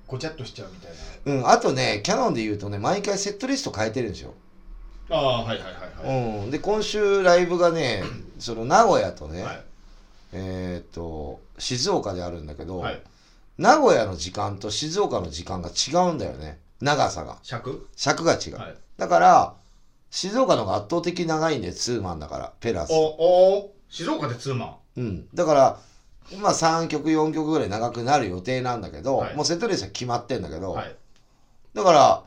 ごちゃっとしちゃうみたいうんあとねキャノンで言うとね毎回セットリスト変えてるんですよ。なああはいはいはいはい。うん、で今週ライブがね その名古屋とね、はい。えーっと静岡であるんだけど、はい。名古屋の時間と静岡の時間が違うんだよね。長さが。尺？尺が違う、はいだから静岡の方が圧倒的に長いんでツーマンだからペラス。おお静岡でツーマン？うん。だからまあ3曲4曲ぐらい長くなる予定なんだけど、はい。もうセットリストは決まってんだけど、はい。だから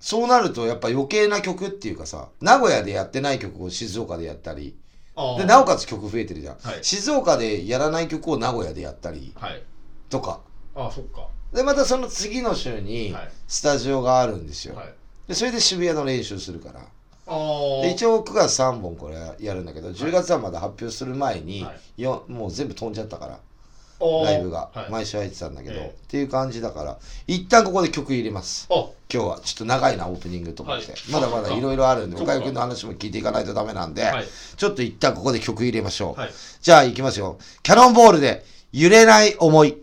そうなるとやっぱ余計な曲っていうかさ名古屋でやってない曲を静岡でやったりあでなおかつ曲増えてるじゃん、はい。静岡でやらない曲を名古屋でやったりはい。とか。ああそっか。でまたその次の週にはい。スタジオがあるんですよ、はいでそれで渋谷の練習するから。一応9月3本これやるんだけど10月はまだ発表する前に、はよもう全部飛んじゃったから。ライブが、はい。毎週入ってたんだけど、ええ。っていう感じだから一旦ここで曲入れます。あ今日は。ちょっと長いなオープニングとかって、はい。まだまだいろいろあるんで岡井君の話も聞いていかないとダメなんで、はい。ちょっと一旦ここで曲入れましょう、はい。じゃあ行きますよ。キャノンボールで揺れない思い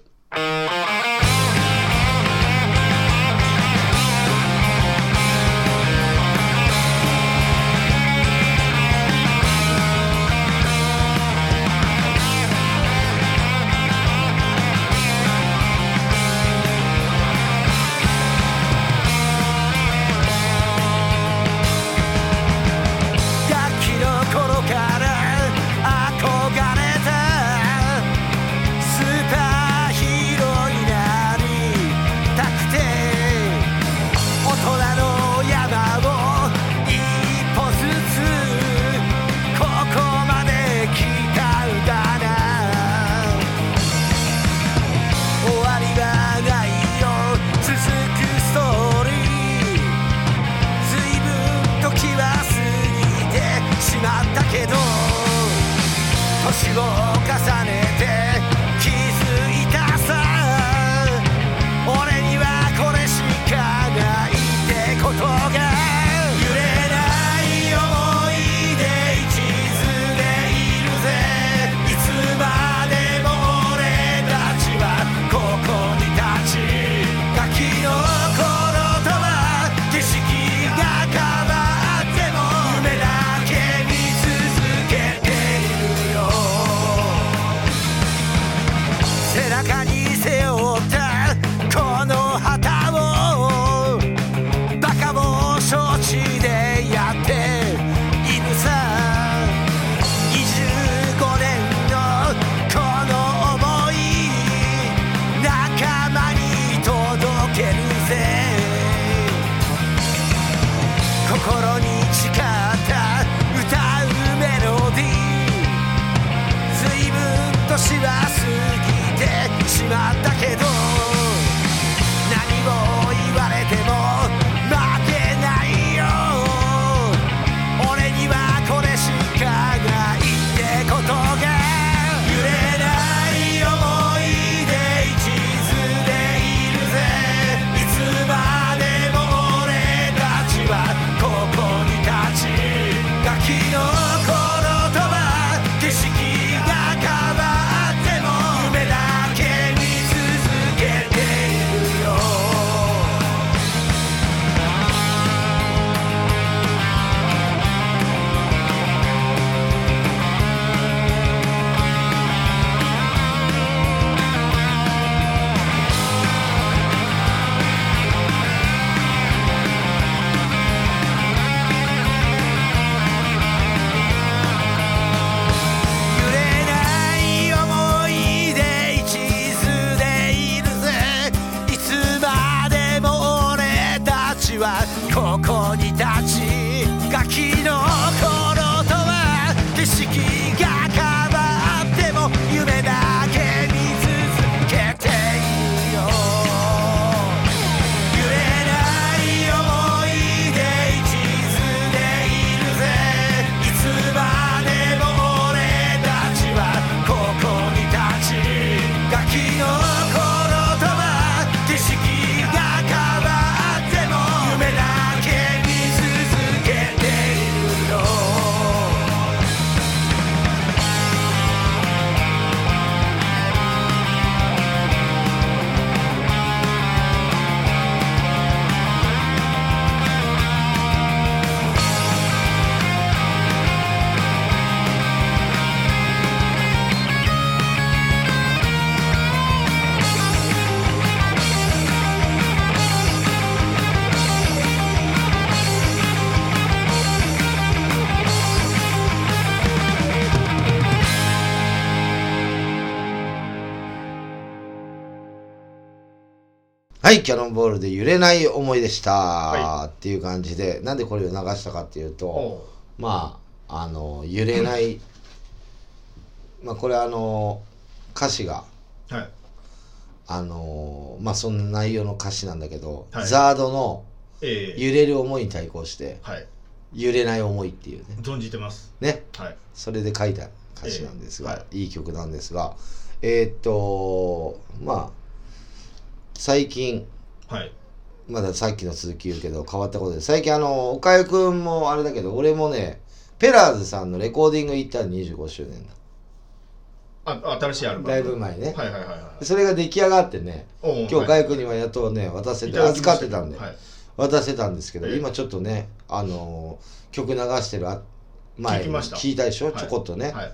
はい、キャノンボールで揺れない思いでした、はっていう感じで、なんでこれを流したかっていうと、まあ、あの、揺れない、まあこれあの、歌詞が、はい。あの、まあそんな内容の歌詞なんだけど、はい。ザードのええ。揺れる思いに対抗して、はい。揺れない思いっていうね、存じてます。ね、はい。それで書いた歌詞なんですが、ええ。はい。いい曲なんですが、えーっと、まあ、最近、はい。まださっきの続き言うけど変わったことで。最近あの岡井くんもあれだけど俺もねペラーズさんのレコーディング行ったら25周年だ。あ新しいアルバム。だいぶ前ね。はいはいはいはい。それが出来上がってね今日岡はい。井くんにはやっとね渡せて預かってたんで。はい。渡せたんですけどええ。今ちょっとねあのー曲流してるあ前に聞いたでしょ？はい。ちょこっとね。はい。まあ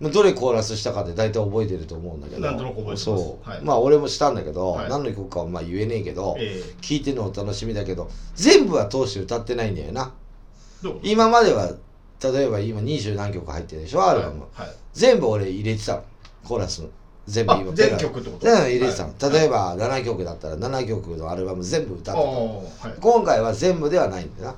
どれコーラスしたかって大体覚えてると思うんだけど。なんとなく覚えてます。そう。はい。まあ俺もしたんだけどはい。何の曲かはまあ言えねえけどえ聞いてるのお楽しみだけど全部は通して歌ってないんだよな。今までは例えば今二十何曲入ってるでしょアルバム、はい。全部俺入れてたの。コーラスの。全部あ今全曲ってこと？全部入れてたの、はい。例えば7曲だったら7曲のアルバム全部歌ってた今回は全部ではないんだよ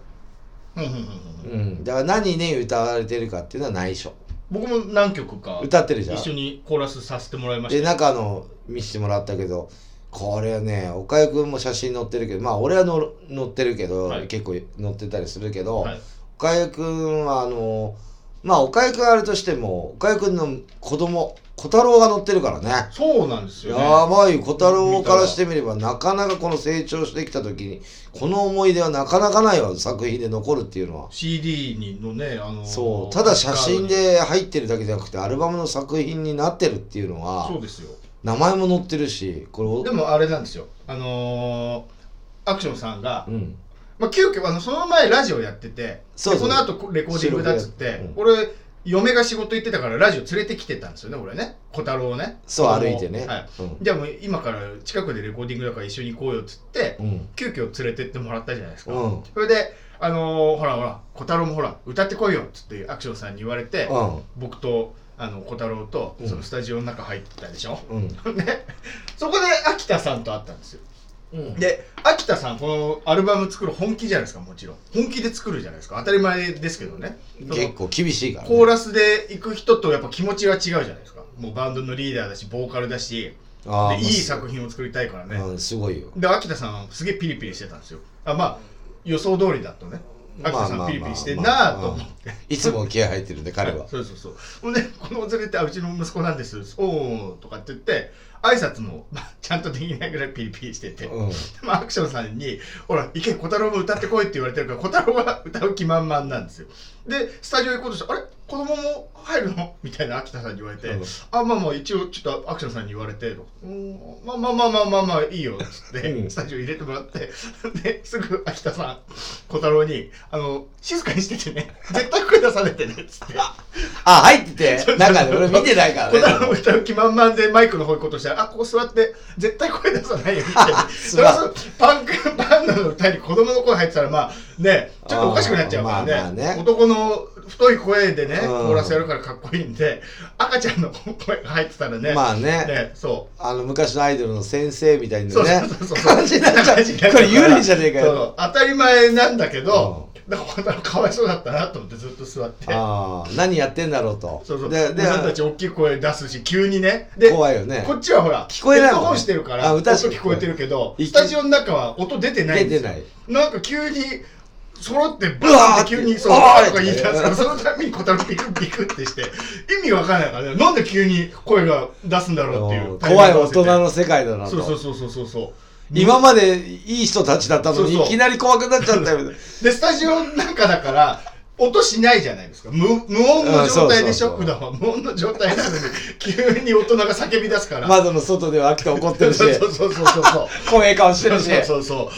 うんうんうんなうん。うん。だから何年歌われてるかっていうのは内緒僕も何曲か歌ってるじゃん。一緒にコーラスさせてもらいましでた中の見せてもらったけどこれはね岡井くんも写真載ってるけどまあ俺はの載ってるけど、はい。結構載ってたりするけど、はい。岡井くんはあのまあ岡井くんあるとしても岡井くんの子供小太郎が乗ってるからね。そうなんですよね。やばい。小太郎からしてみればなかなかこの成長してきた時にこの思い出はなかなかないわ作品で残るっていうのは。CD にのねあのーそう。ただ写真で入ってるだけじゃなくてアルバムの作品になってるっていうのはそうですよ。名前も載ってるしこれでもあれなんですよ。あのーアクションさんが、うん。まあ、急遽あのその前ラジオやっててそうこの後レコーディングだっつって、うん。俺嫁が仕事行ってたからラジオ連れてきてたんですよね俺ね。小太郎をね。そう歩いてね。はい、うん。じゃあもう今から近くでレコーディングだから一緒に行こうよっつって、うん。急遽連れてってもらったじゃないですか、うん。それであのーほらほら小太郎もほら歌ってこいよっつってアクションさんに言われて、うん。僕とあの小太郎とうん。そのスタジオの中入ってたでしょ、うん。ね。そこで秋田さんと会ったんですようん。で秋田さんこのアルバム作る本気じゃないですかもちろん。本気で作るじゃないですか。当たり前ですけどね。結構厳しいから、ね、コーラスで行く人とやっぱ気持ちは違うじゃないですか。もうバンドのリーダーだしボーカルだし。あいい作品を作りたいからね、うんすごいよ。で秋田さんはすげえピリピリしてたんですよ。あまあ予想通りだとね。秋田さんピリピリしてんなと思って。いつも気合入ってるんで彼は。そうそうそう。ほんでこの連れてあうちの息子なんです。おおとかって言って挨拶もまあちゃんとできないぐらいピリピリしてて、うん。でもアクションさんに「ほら行け小太郎も歌ってこい」って言われてるから小太郎は歌う気満々なんですよ。でスタジオ行こうとして「あれ？子供も入るの? 」みたいな秋田さんに言われて「うんあまあまあ一応ちょっとアクションさんに言われて「うんまあまあまあまあまあまあいいよ」っつって、うんスタジオ入れてもらってですぐ秋田さん小太郎に「あの静かにしててね絶対声出されてね」っつって。あ入ってて中で俺見てないから小太郎ね歌う気満々でマイクの方行こうとしたら「あここ座って絶対声出さないよ」みたいなそれはそうパンクバンドの歌に子供の声入ってたらまあねちょっとおかしくなっちゃうからね男の太い声でねうん。コーラスやるからかっこいいんで赤ちゃんの声が入ってたらね。まあね。ねそう。あの昔のアイドルの先生みたいなそうねそうそうそう。感じになっちゃう。これ幽霊じゃねえかよ。当たり前なんだけど、だからかわいそうだったなと思ってずっと座って。ああ何やってんだろうと。そうそう。ででさんたち大きい声出すし急にね。で怖いよね。こっちはほら聞こえないもんヘッドホンしてるから音あ歌し聞こえてるけどいスタジオの中は音出てないんですよ。出てなんか急に揃ってバうわーーって急にそうおーいとか言い出す。からそのために小太郎ビクビクってして意味わかんないからねなんで急に声が出すんだろうっていう。怖い大人の世界だなと。そうそうそうそうそう。今までいい人たちだったのにいきなり怖くなっちゃったよ でスタジオの中だから音しないじゃないですか。無無音の状態でしょ？普段は。無音の状態なのに急に大人が叫び出すから。窓の外では秋田怒ってるし。そうそうそうそうそう。怖い顔してるし。そうそうそう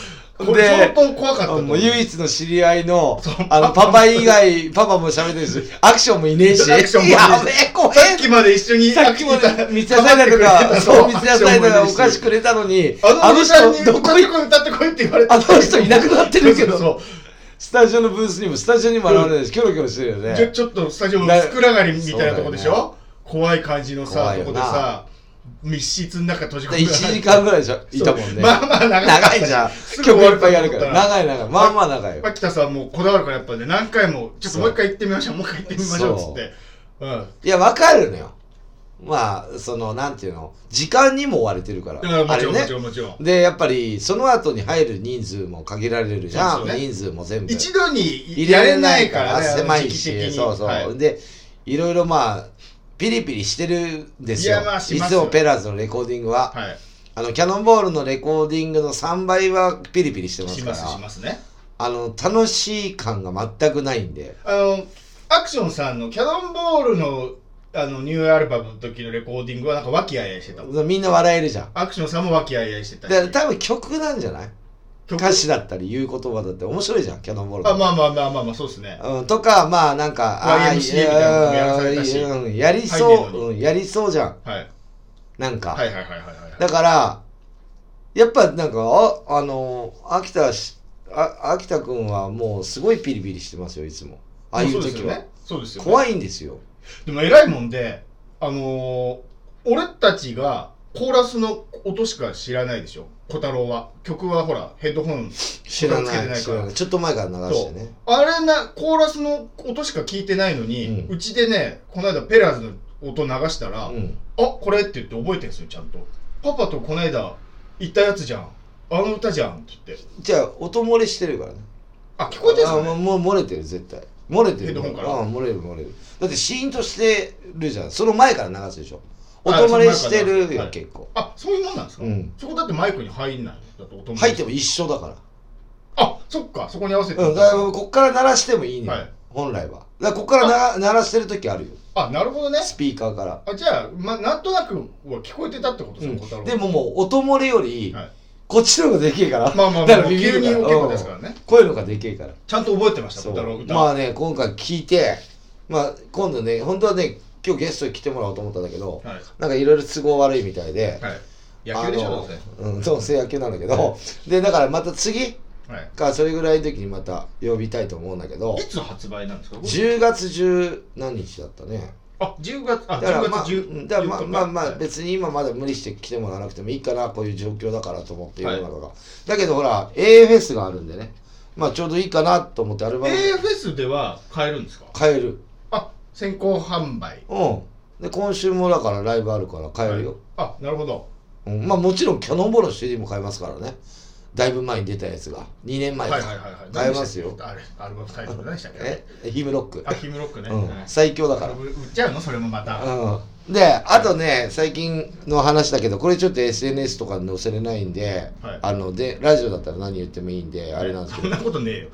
これ相当怖かったもう。唯一の知り合いのあのパパ。以外パパも喋ってるしアクションもいねえし。アクションもいねえし。やべえ怖えさっきまで一緒にさっきも秋田三ツ矢サイダーとかそう三ツ矢サイダーがお菓子くれたのにあのおじさんにどこい歌ってこい歌ってこいって言われて。あの人いなくなってるけど。そう。スタジオのブースにもスタジオにも現れないしキョロキョロしてるよね。ちょちょっとスタジオのふくらがりみたいなとこでしょ？怖い感じのさとこでさ密室の中閉じ込でめ1時間ぐらいでしょいたもんね。まあまあ長かった長いじゃん。曲いっぱいやるから。長い長い。まあまあ長いよ。秋田さんもこだわるからやっぱね何回もちょっともう一回行ってみましょうもう一回行ってみましょうっつってうんいや、わかるのよ。まあ、その、なんていうの、時間にも追われてるから。あれねで、やっぱり、その後に入る人数も限られるじゃん。人数も全部。一度に入やれれれなないいから狭いし、そうそう、はいでいろいろまあピリピリしてるんですよ。いやまあしいつますよ。もペラーズのレコーディングは、はい。あのキャノンボールのレコーディングの3倍はピリピリしてますしから。ますしますね。あの楽しい感が全くないんで。あのアクションさんのキャノンボールのあのニューアルバムの時のレコーディングはなんか和気あいあいしてたもんみんな笑えるじゃん。アクションさんも和気あいあいしてたで多分曲なんじゃない？曲歌詞だったり言う言葉だって面白いじゃんキャノンボールあまあまあまあまあまあそうですね。うん、とかまあなんかあー YMCA みたいうんやりそう、うん、やりそうじゃん。はい。なんか、はいはいはいはいはい。だから、やっぱなんか、あ、あの、秋田し、あ、秋田くんはもうすごいピリピリしてますよ、いつも。ああいう時は。そうですよね。怖いんですよ。でも偉いもんであのー俺たちがコーラスの音しか知らないでしょ？小太郎は曲はほらヘッドホン知らない、ないから。ちょっと前から流してね。あれなコーラスの音しか聞いてないのにうち、でねこの間ペラーズの音流したら、うん。あこれって言って覚えてるんですよちゃんとパパとこの間言ったやつじゃんあの歌じゃんって言ってじゃあ、音漏れしてるからね。あ聞こえてるんすかねもう漏れてる、絶対。漏れてる。ヘッドホンからあ漏れる、漏れる。だってシーンとしてるじゃん。その前から流すでしょ。あ音漏れしてるよ、結構。あそういうもんなんですか、うん。そこだってマイクに入んないだって音も入っても一緒だから。あそっかそこに合わせて、うん、だからこっから鳴らしてもいいのよ、はい。本来は。だからこっからな鳴らしてる時あるよ。あなるほどね。スピーカーから。あじゃあ、ま、なんとなくは聞こえてたってことですうん。か、でももう音漏れより、はい。こっちの方がでけえから。まあまあまあ だからビビるから。急に大きい声ですからね。うん。声の方がでけえから。ちゃんと覚えてましたそ小太郎歌、うまあね、今回聞いて、まあ今度ね、本当はね、今日ゲストに来てもらおうと思ったんだけど、はい。なんかいろいろ都合悪いみたいで、はい。野球でしょどううん、どうせ野球なんだけど、で、だからまた次はい。か、それぐらいの時にまた呼びたいと思うんだけどい、つ発売なんですか？10月10何日だったね。あ10月あだから10まあ、月10うんだからまあまあまあはい。別に今まだ無理して来てもらわなくてもいいかなこういう状況だからと思っていの中が、だけどほら AFS があるんでね。まあちょうどいいかなと思ってアルバム。AFS では買えるんですか？買える。あ先行販売。うん。で今週もだからライブあるから買えるよ、あなるほど。うん、まあもちろんキャノンボールの CD も買えますからね。だいぶ前に出たやつが。2年前か。はいはいはいはい。買えますよ。あれアルバムタイトル何でしたっけ？え？ヒムロック。あヒムロックね、うん。はい。最強だから。売っちゃうの？それもまた、うん、であとね最近の話だけどこれちょっと SNS とかに載せれないんで,、はい。あのでラジオだったら何言ってもいいんであれなんですけど。そんなことねえよ。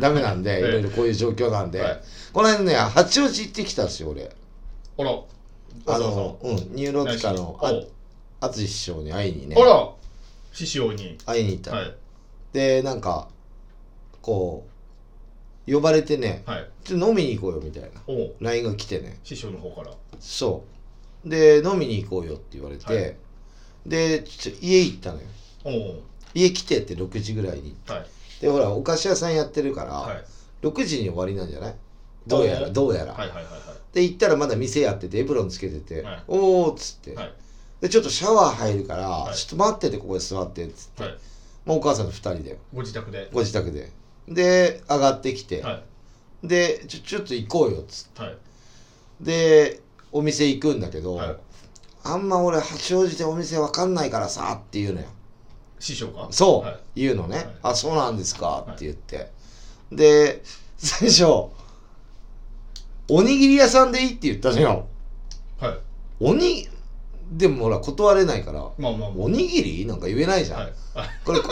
ダメなんではい。いろいろこういう状況なんで、はいこの間ね八王子行ってきたんですよ俺。あら。あのうんニューロティカのおあ淳師匠に会いにね。あら。師匠に。会いに行った。の、はい。でなんかこう呼ばれてねはい。ちょっと飲みに行こうよみたいな。LINE が来てね。師匠の方から。そう。で飲みに行こうよって言われて、はい。でちょ家行ったのよ。家来てって6時ぐらいにはい。でほらお菓子屋さんやってるから、はい。6時に終わりなんじゃない？どうやらどうやら、はいはいはいはい。で行ったらまだ店やっててエプロンつけてて「はい。おーっつって、はい。でちょっとシャワー入るから、はい。ちょっと待っててここで座ってっつって、はい。まあ、お母さんと2人で。ご自宅で。ご自宅で。で上がってきて、はい。でちょちょっと行こうよっつって。はい。でお店行くんだけど、はい。あんま俺八王子でお店わかんないからさって言うのよ。師匠かそう、はい。言うのね、はい。あそうなんですかって言って、で最初おにぎり屋さんでいいって言ったのよはい。おにでもほら断れないから。まあまあまあ。おにぎり？なんか言えないじゃん、はい。あこれこ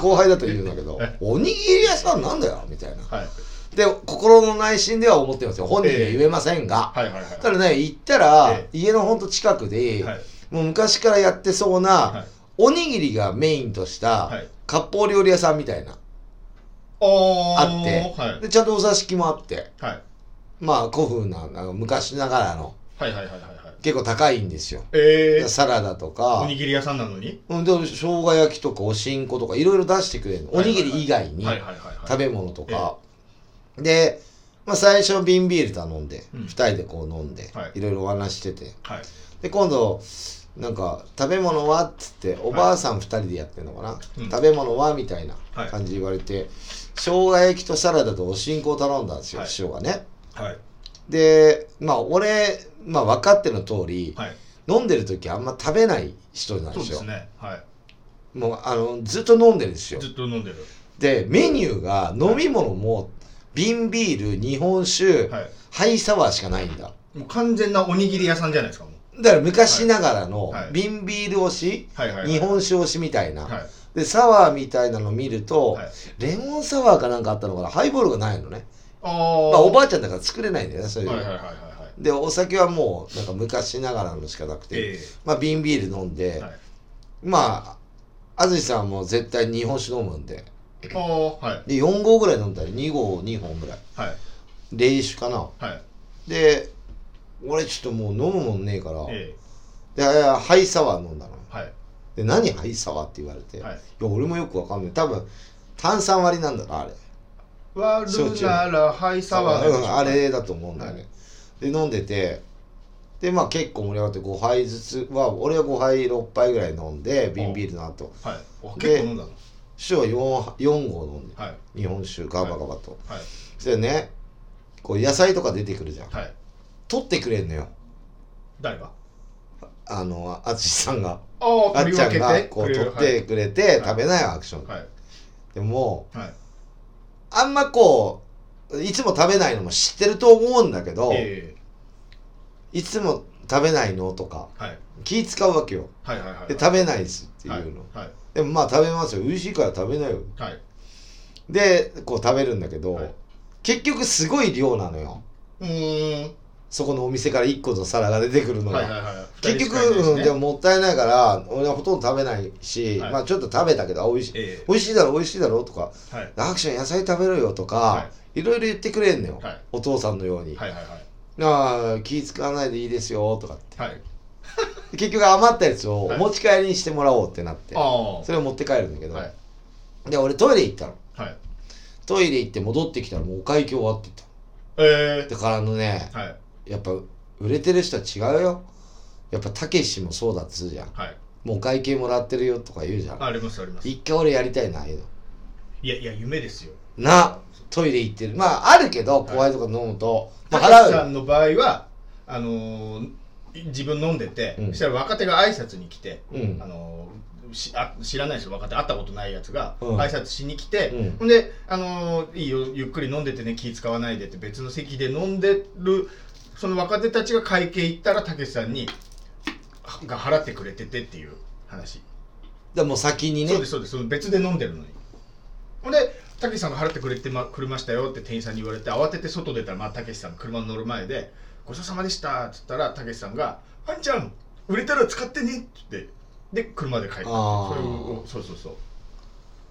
後輩だと言うんだけどはい。おにぎり屋さんなんだよみたいな。はい。で心の内心では思ってますよ。本人には言えませんが、はいはいはい。ただね行ったら、え家のほんと近くで、はい。もう昔からやってそうな、はい。おにぎりがメインとした、はい。割烹料理屋さんみたいな。ああって、はい。でちゃんとお座敷もあって。はいまあ古風ななんか昔ながらの。はいはいはいはいはい。結構高いんですよ、えサラダとー、か。おにぎり屋さんなのに？うんで生姜焼きとかおしんことかいろいろ出してくれるの、おにぎり以外にはいはいはいはい。食べ物とか、で、まあ、最初瓶ビール頼んで、うん。二人でこう飲んで、はい。いろいろお話してて。はい。で今度なんか「食べ物は?」っつっておばあさん二人でやってんのかな、うん。食べ物はみたいなはい。感じで言われて、生姜焼きとサラダとおしんこを頼んだんですよ、はい。師匠がねはい。でまあ俺、まあ、分かっての通り、はい。飲んでる時あんま食べない人なんですよ。そうですね。はい。もうあのずっと飲んでるんですよ。ずっと飲んでる。でメニューが飲み物も瓶ビール日本酒、はい。ハイサワーしかないんだ。もう完全なおにぎり屋さんじゃないですかもう。だから昔ながらの瓶ビール推し、はいはいはい。日本酒推しみたいな、はい。でサワーみたいなの見ると、はい。レモンサワーかなんかあったのかな？ハイボールがないのね。あまああおばあちゃんだから作れないんだよねそういうの、はいはいはいはいはい。でお酒はもうなんか昔ながらのしかなくて、えまあ瓶ビール飲んで、えはい。まあ安住さんも絶対日本酒飲むんで。ああはい。で4合ぐらい飲んだら2合2本ぐらい。はい。冷酒かな。はい。で俺ちょっともう飲むもんねえから、えでいやハイサワー飲んだの。えはい。で何ハイサワーって言われて、はい。いや俺もよくわかんない。多分炭酸割りなんだなあれ割るならうんあれだと思うんだよね、で飲んでて。でまあ結構盛り上がって5杯ずつは俺は5杯6杯ぐらい飲んで瓶ビールの後。はい。結構飲んだの？師匠は 4, 4合飲んではい。日本酒ガバガバと、はい。それでねこう野菜とか出てくるじゃん。はい。取ってくれんのよ。誰が？あの淳さんが。あっちゃんがこう取ってくれて、はい。食べないよアクション、はい。でもはいあんまこういつも食べないのも知ってると思うんだけど、えいつも食べないのとかえはい。気使うわけよ。はいはいはいで食べないですっていうはい。の、はい。でもまあ食べますよ。美味しいから食べなよ。はい。でこう食べるんだけど、はい。結局すごい量なのよ。うーんそこのお店から1個の皿が出てくるのが、はいはいはい。結局、ででももったいないから俺はほとんど食べないし、はい。まあちょっと食べたけどあ美味しい、え美味しいだろ美味しいだろとか。えはい。アクション野菜食べろよとか、、はい。ろいろ言ってくれんのよ、はい。お父さんのように、はいはいはい。気使わないでいいですよとかって。はい。結局余ったやつをはい。お持ち帰りにしてもらおうってなって、あそれを持って帰るんだけど、あはい。で俺トイレ行ったの。はい。トイレ行って戻ってきたらもうお会計終わってた。えだからあのねえはいやっぱ売れてる人は違うよ。やっぱたけしもそうだっつうじゃん。はい。もうお会計もらってるよとか言うじゃん。ありますあります。い一回俺やりたいなああいうのやいや夢ですよ。なトイレ行ってる。まああるけどい。怖いとか飲むと、またあさんの場合はあのー自分飲んでて、うん。そしたら若手が挨拶に来て、うん。あのーしあ知らないですよ若手会ったことないやつが、うん。挨拶しに来て、うん。ほんで、あのーいいよゆっくり飲んでてね気使わないでって別の席で飲んでるその若手たちが会計行ったらたけしさんにはが払ってくれててっていう話、でもう先にね。そうですそうです。その別で飲んでるのに。ほんでたけしさんが払ってくれてまくれましたよって店員さんに言われて慌てて外出たらまあたけしさん車に乗る前で「ごちそうさまでした」っつったらたけしさんが「あんちゃん売れたら使ってね」って言ってで車で帰ったそれをそうそうそう。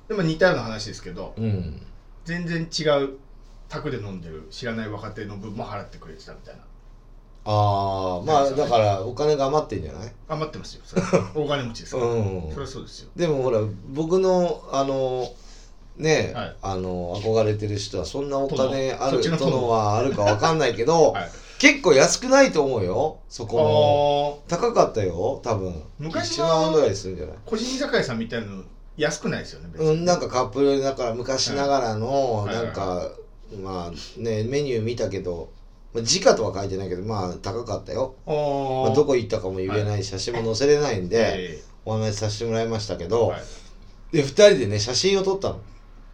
でも似たような話ですけどうん。全然違う宅で飲んでる知らない若手の分も払ってくれてたみたいなああまあだからお金が余ってんじゃない？余ってますよ。それは。大金持ちですから、うん。それはそうですよ。でもほら僕のあのね、はい。あの憧れてる人はそんなお金あるそっちの殿。殿はあるかわかんないけど、はい。結構安くないと思うよ。そこもあ高かったよ多分。1昔の万ぐらいするんじゃない？個人居酒屋さんみたいなの安くないですよね別に。うん、なんかカップルだから昔ながらの、はい。なんか、まあねメニュー見たけどまあ時価とは書いてないけどまあ高かったよ、まあ、どこ行ったかも言えない、写真も載せれないんで、えお話しさせてもらいましたけえど、はい。で2人でね写真を撮ったの。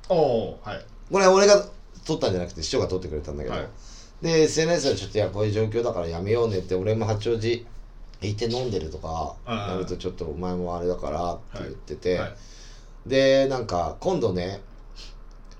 おおはい。これは俺が撮ったんじゃなくて師匠が撮ってくれたんだけど、はい。で SNS はちょっといやこういう状況だからやめようねって俺も八王子行って飲んでるとかなるとちょっとお前もあれだからって言ってて、はい。でなんか今度ね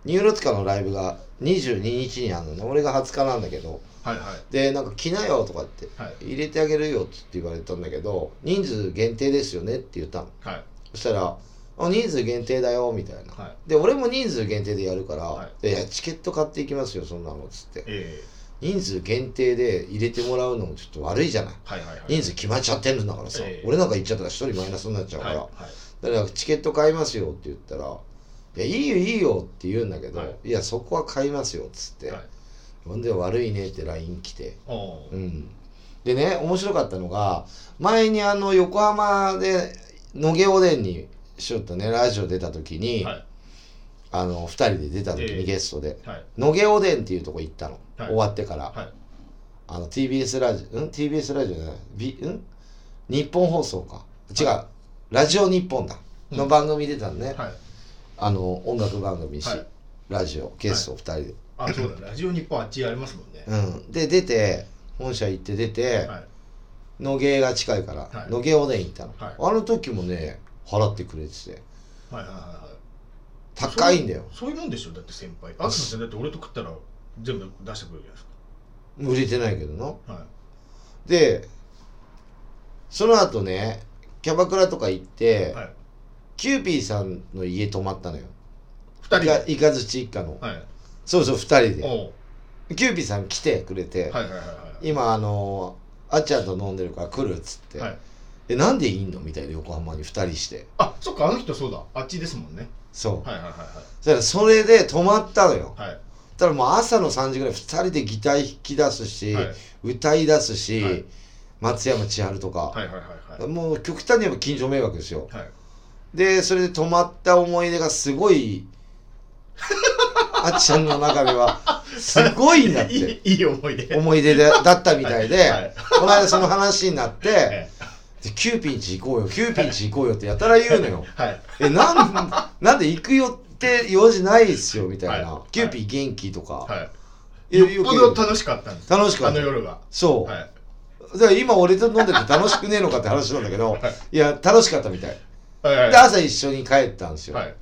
ニューロティカのライブが22日にあるのね。俺が20日なんだけどはいはい。でなんか来なよとかってはい。入れてあげるよって言われたんだけど人数限定ですよねって言ったの。はい。そしたらあ人数限定だよみたいな、はい。で俺も人数限定でやるから、はい。いやチケット買っていきますよそんなのっつって。え人数限定で入れてもらうのもちょっと悪いじゃない。えはいはいはい。人数決まっちゃってるんだからさ、ええ。俺なんか行っちゃったら一人マイナスになっちゃうから、はいはい。だからチケット買いますよって言ったら「いやいいよいいよ」って言うんだけど「はい。い、やそこは買いますよ」っつって、はいほんで悪いねって LINE 来てうんでね面白かったのが前にあの横浜で野毛おでんにしよったねラジオ出た時に、はいあの2人で出た時にゲストで、はい野毛おでんっていうとこ行ったの、はい終わってから、はいあの TBS ラジオうん TBS ラジオじゃないビうん日本放送か違う、ラジオ日本だの番組出たのね、はいあの音楽番組し、ラジオゲスト2人で、あそうだラジオ日本あっちありますもんね。うん。で出て本社行って出て、はい。野毛が近いから、はい。野毛おでん行ったの、はい。あの時もね払ってくれてて。はいはいはいはい。高いんだよ。そういうもんでしょ？だって先輩。あつさんだって俺と食ったら全部出してくれるじゃないです売れてないけどな。かはい。でその後ねキャバクラとか行って、はい。キューピーさんの家泊まったのよ。二人いかでいかずち一家の、はいそうそう2人で。キューピーさん来てくれて、はいはいはいはい。今あのあっちゃんと飲んでるから来るっつって、はい。えなんでいんの？みたいな横浜に2人して。あそっかあの人そうだ。あっちですもんね。そう、はいはいはいそしたらそれで泊まったのよ。はい。はいたらもう朝の3時ぐらい2人でギター弾き出すし、はい。歌い出すし、はい。松山千春とか、はいはいはいはい。もう極端に言えば近所迷惑ですよ。はい。でそれで泊まった思い出がすごい あっちゃんの中ではすごいんだって。いいい思い出。思い出でだったみたいで、はい。この間その話になって、キューピーんち行こうよキューピーんち行こうよってやたら言うのよ。はい。えなんなんで行くよって用事ないっすよみたいな、はい。キューピー元気とか、はい。よっぽど楽しかったんです。楽しかった。あの夜がそう、はい。今俺と飲んでて楽しくねえのかって話なんだけど、はい。いや楽しかったみたい。はい。はい。で朝一緒に帰ったんですよ、はい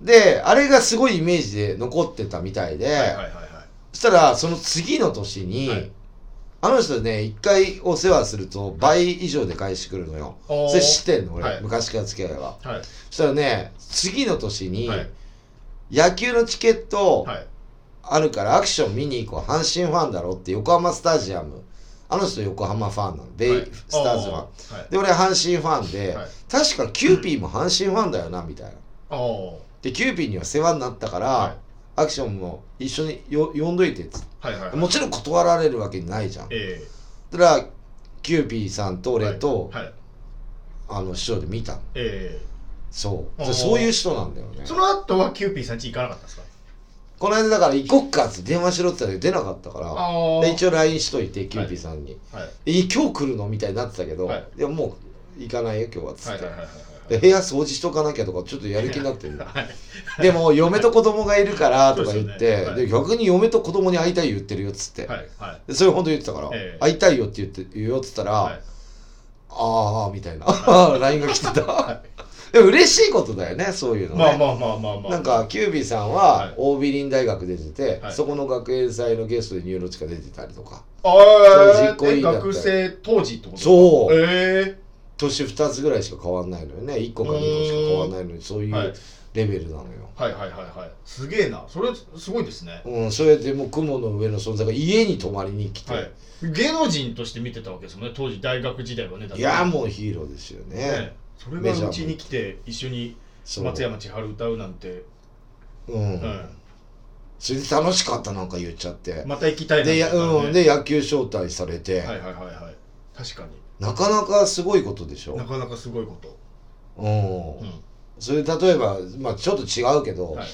であれがすごいイメージで残ってたみたいで、はいはいはいはい。そしたらその次の年に、はい。あの人ね一回お世話すると倍以上で返してくるのよ。おー。それ知ってんの俺、はい。昔から付き合いは。はい。そしたらね次の年に、はい。野球のチケットはい。あるからアクション見に行こう。阪神ファンだろって横浜スタジアム。あの人横浜ファンなの。ベイ、はい。スターズファンはい。で俺阪神ファンで、はい。確かキューピーも阪神ファンだよなみたいなでキューピーには世話になったから、はい。アクションも一緒によ呼んどいてっつって。はいはいはい。もちろん断られるわけないじゃん。えだからキューピーさんとえ俺と、はい。はい。あの師匠で見たの。えそう。そういう人なんだよね。えその後はキューピーさん家行かなかったんですか？この間だから行こっかって電話しろって言ったら出なかったから一応 LINE しといてキューピーさんに。はい「え今日来るの?」みたいになってたけど、はい。い、やもう行かないよ今日はっつって、はいはいはいはいで部屋掃除しとかなきゃとかちょっとやる気になってる はい。でも嫁と子供がいるからとか言ってねはい。で逆に嫁と子供に会いたい言ってるよっつって、はいはい。でそれ本当言ってたから、ええ。会いたいよって言って言うよっつったら、はい。ああみたいな。は LINE が来てた、はでも嬉しいことだよねそういうのね、まあまあまあまあまあなんかキュービーさんははい。大美林大学出てて、はい。そこの学園祭のゲストでニューロチカ出てたりとか。ああ員だった学生当時ってことそう。え年2つぐらいしか変わんないのよね。1個か2個しか変わんないのにそういうはい。レベルなのよ、えはいはいはいはい。すげえな。それすごいですね。うん、それでもう雲の上の存在が家に泊まりに来て、はい。芸能人として見てたわけですもんね。当時大学時代はね。いやもうヒーローですよね。ね。それがうちに来て一緒に松山千春歌うなんて、う。ん、うんそれで楽しかったなんか言っちゃって、また行きたいなね。うん、で野球招待されて、はいはいはいはい。確かなかなかすごいことでしょ。になかなかすごいこと。うん、うん。それ例えば、まあ、ちょっと違うけどはい。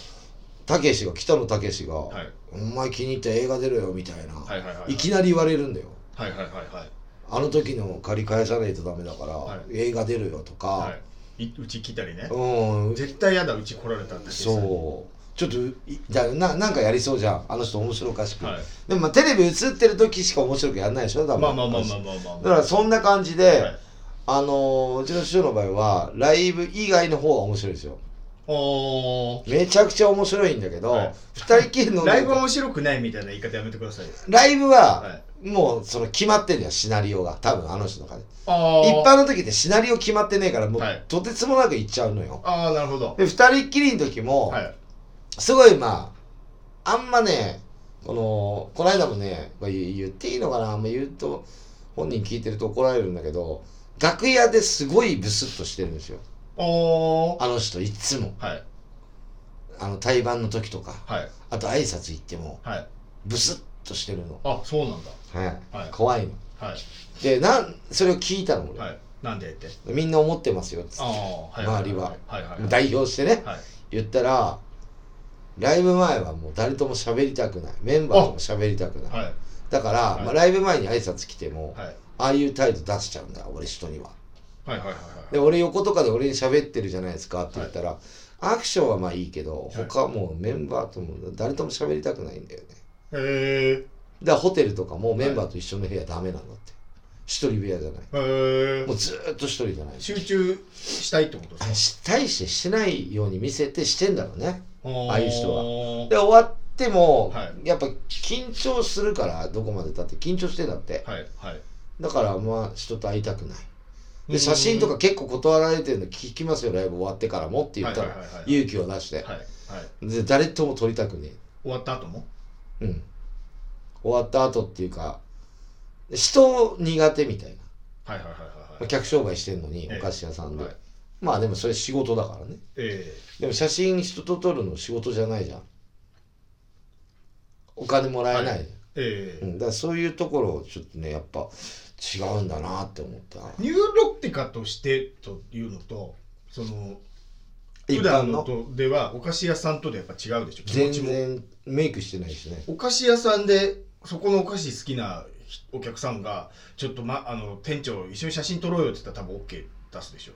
たけしが北野武が、はい。お前気に入った映画出ろよ」みたいな、はいはいはいい。きなり言われるんだよ。はいはいはいはい。あの時の借り返さないとダメだから、はい。映画出るよとか、はい、いうち来たりね、うん。絶対やだうち来られたって。そうちょっといだななんかやりそうじゃん。あの人面白おかしく、はい。でもまあテレビ映ってる時しか面白くやんないでしょ多分。まあまあまあまあまあまあだからそんな感じで、はい。あのーうちの師匠の場合はライブ以外の方が面白いですよ。おー。めちゃくちゃ面白いんだけど、はい。二人きりのライブ面白くないみたいな言い方やめてくださいよ。ライブは、はい。もうその決まってんだよシナリオが。多分あの人の中で。あ一般の時ってシナリオ決まってねえからもう、はい。とてつもなくいっちゃうのよ。ああなるほど。で二人っきりの時も、はいすごいまああんまねこのこの間もねこれ言言っていいのかなあんま言うと本人聞いてると怒られるんだけど楽屋ですごいブスッとしてるんですよ。おー。あの人いつも。はい。あの対バンの時とか。はい。あと挨拶行ってもはい。ブスッとしてるの、あそうなんだ。はい。はい。怖いの。はい。でなんそれを聞いたの俺、はい。なんでって。みんな思ってますよっつって。ああはい。周りは。はいはいはい。代表してね。はい。言ったらライブ前はもう誰とも喋りたくない。メンバーとも喋りたくない。はい。だから、はい。まあ、ライブ前に挨拶来ても、はい。ああいう態度出しちゃうんだ俺人にははいはいはいはい。で俺横とかで俺に喋ってるじゃないですかって言ったら、アクションはまあいいけどはい。他はもうメンバーとも誰とも喋りたくないんだよね。へえだからホテルとかもメンバーと一緒の部屋ダメなんだって。一人部屋じゃない。へえもうずーっと一人じゃない。集中したいってことあですしたいしてしてないように見せてしてんだろうね。かああいう人は。はで終わっても、はい。やっぱ緊張するからどこまでたって緊張してんだって。はいはい。だからまあ人と会いたくない。うん。で写真とか結構断られてるの聞きますよライブ終わってからもって言ったら、勇気を出して、はいはい。で誰とも撮りたくね終わった後も？えうん。終わった後っていうか人苦手みたいな、はいはいはいはい。客商売してんのにええ。お菓子屋さんで、はいまあでもそれ仕事だからね。えでも写真人と撮るの仕事じゃないじゃん。お金もらえない。じゃん、ええ。えうん、だからそういうところちょっとねやっぱ違うんだなって思った。ニューロティカとしてというのとその普段ののとではお菓子屋さんとでやっぱ違うでしょ。気全然メイクしてないしね。お菓子屋さんでそこのお菓子好きなお客さんがちょっと、ま、あの店長一緒に写真撮ろうよって言ったら多分 OK 出すでしょ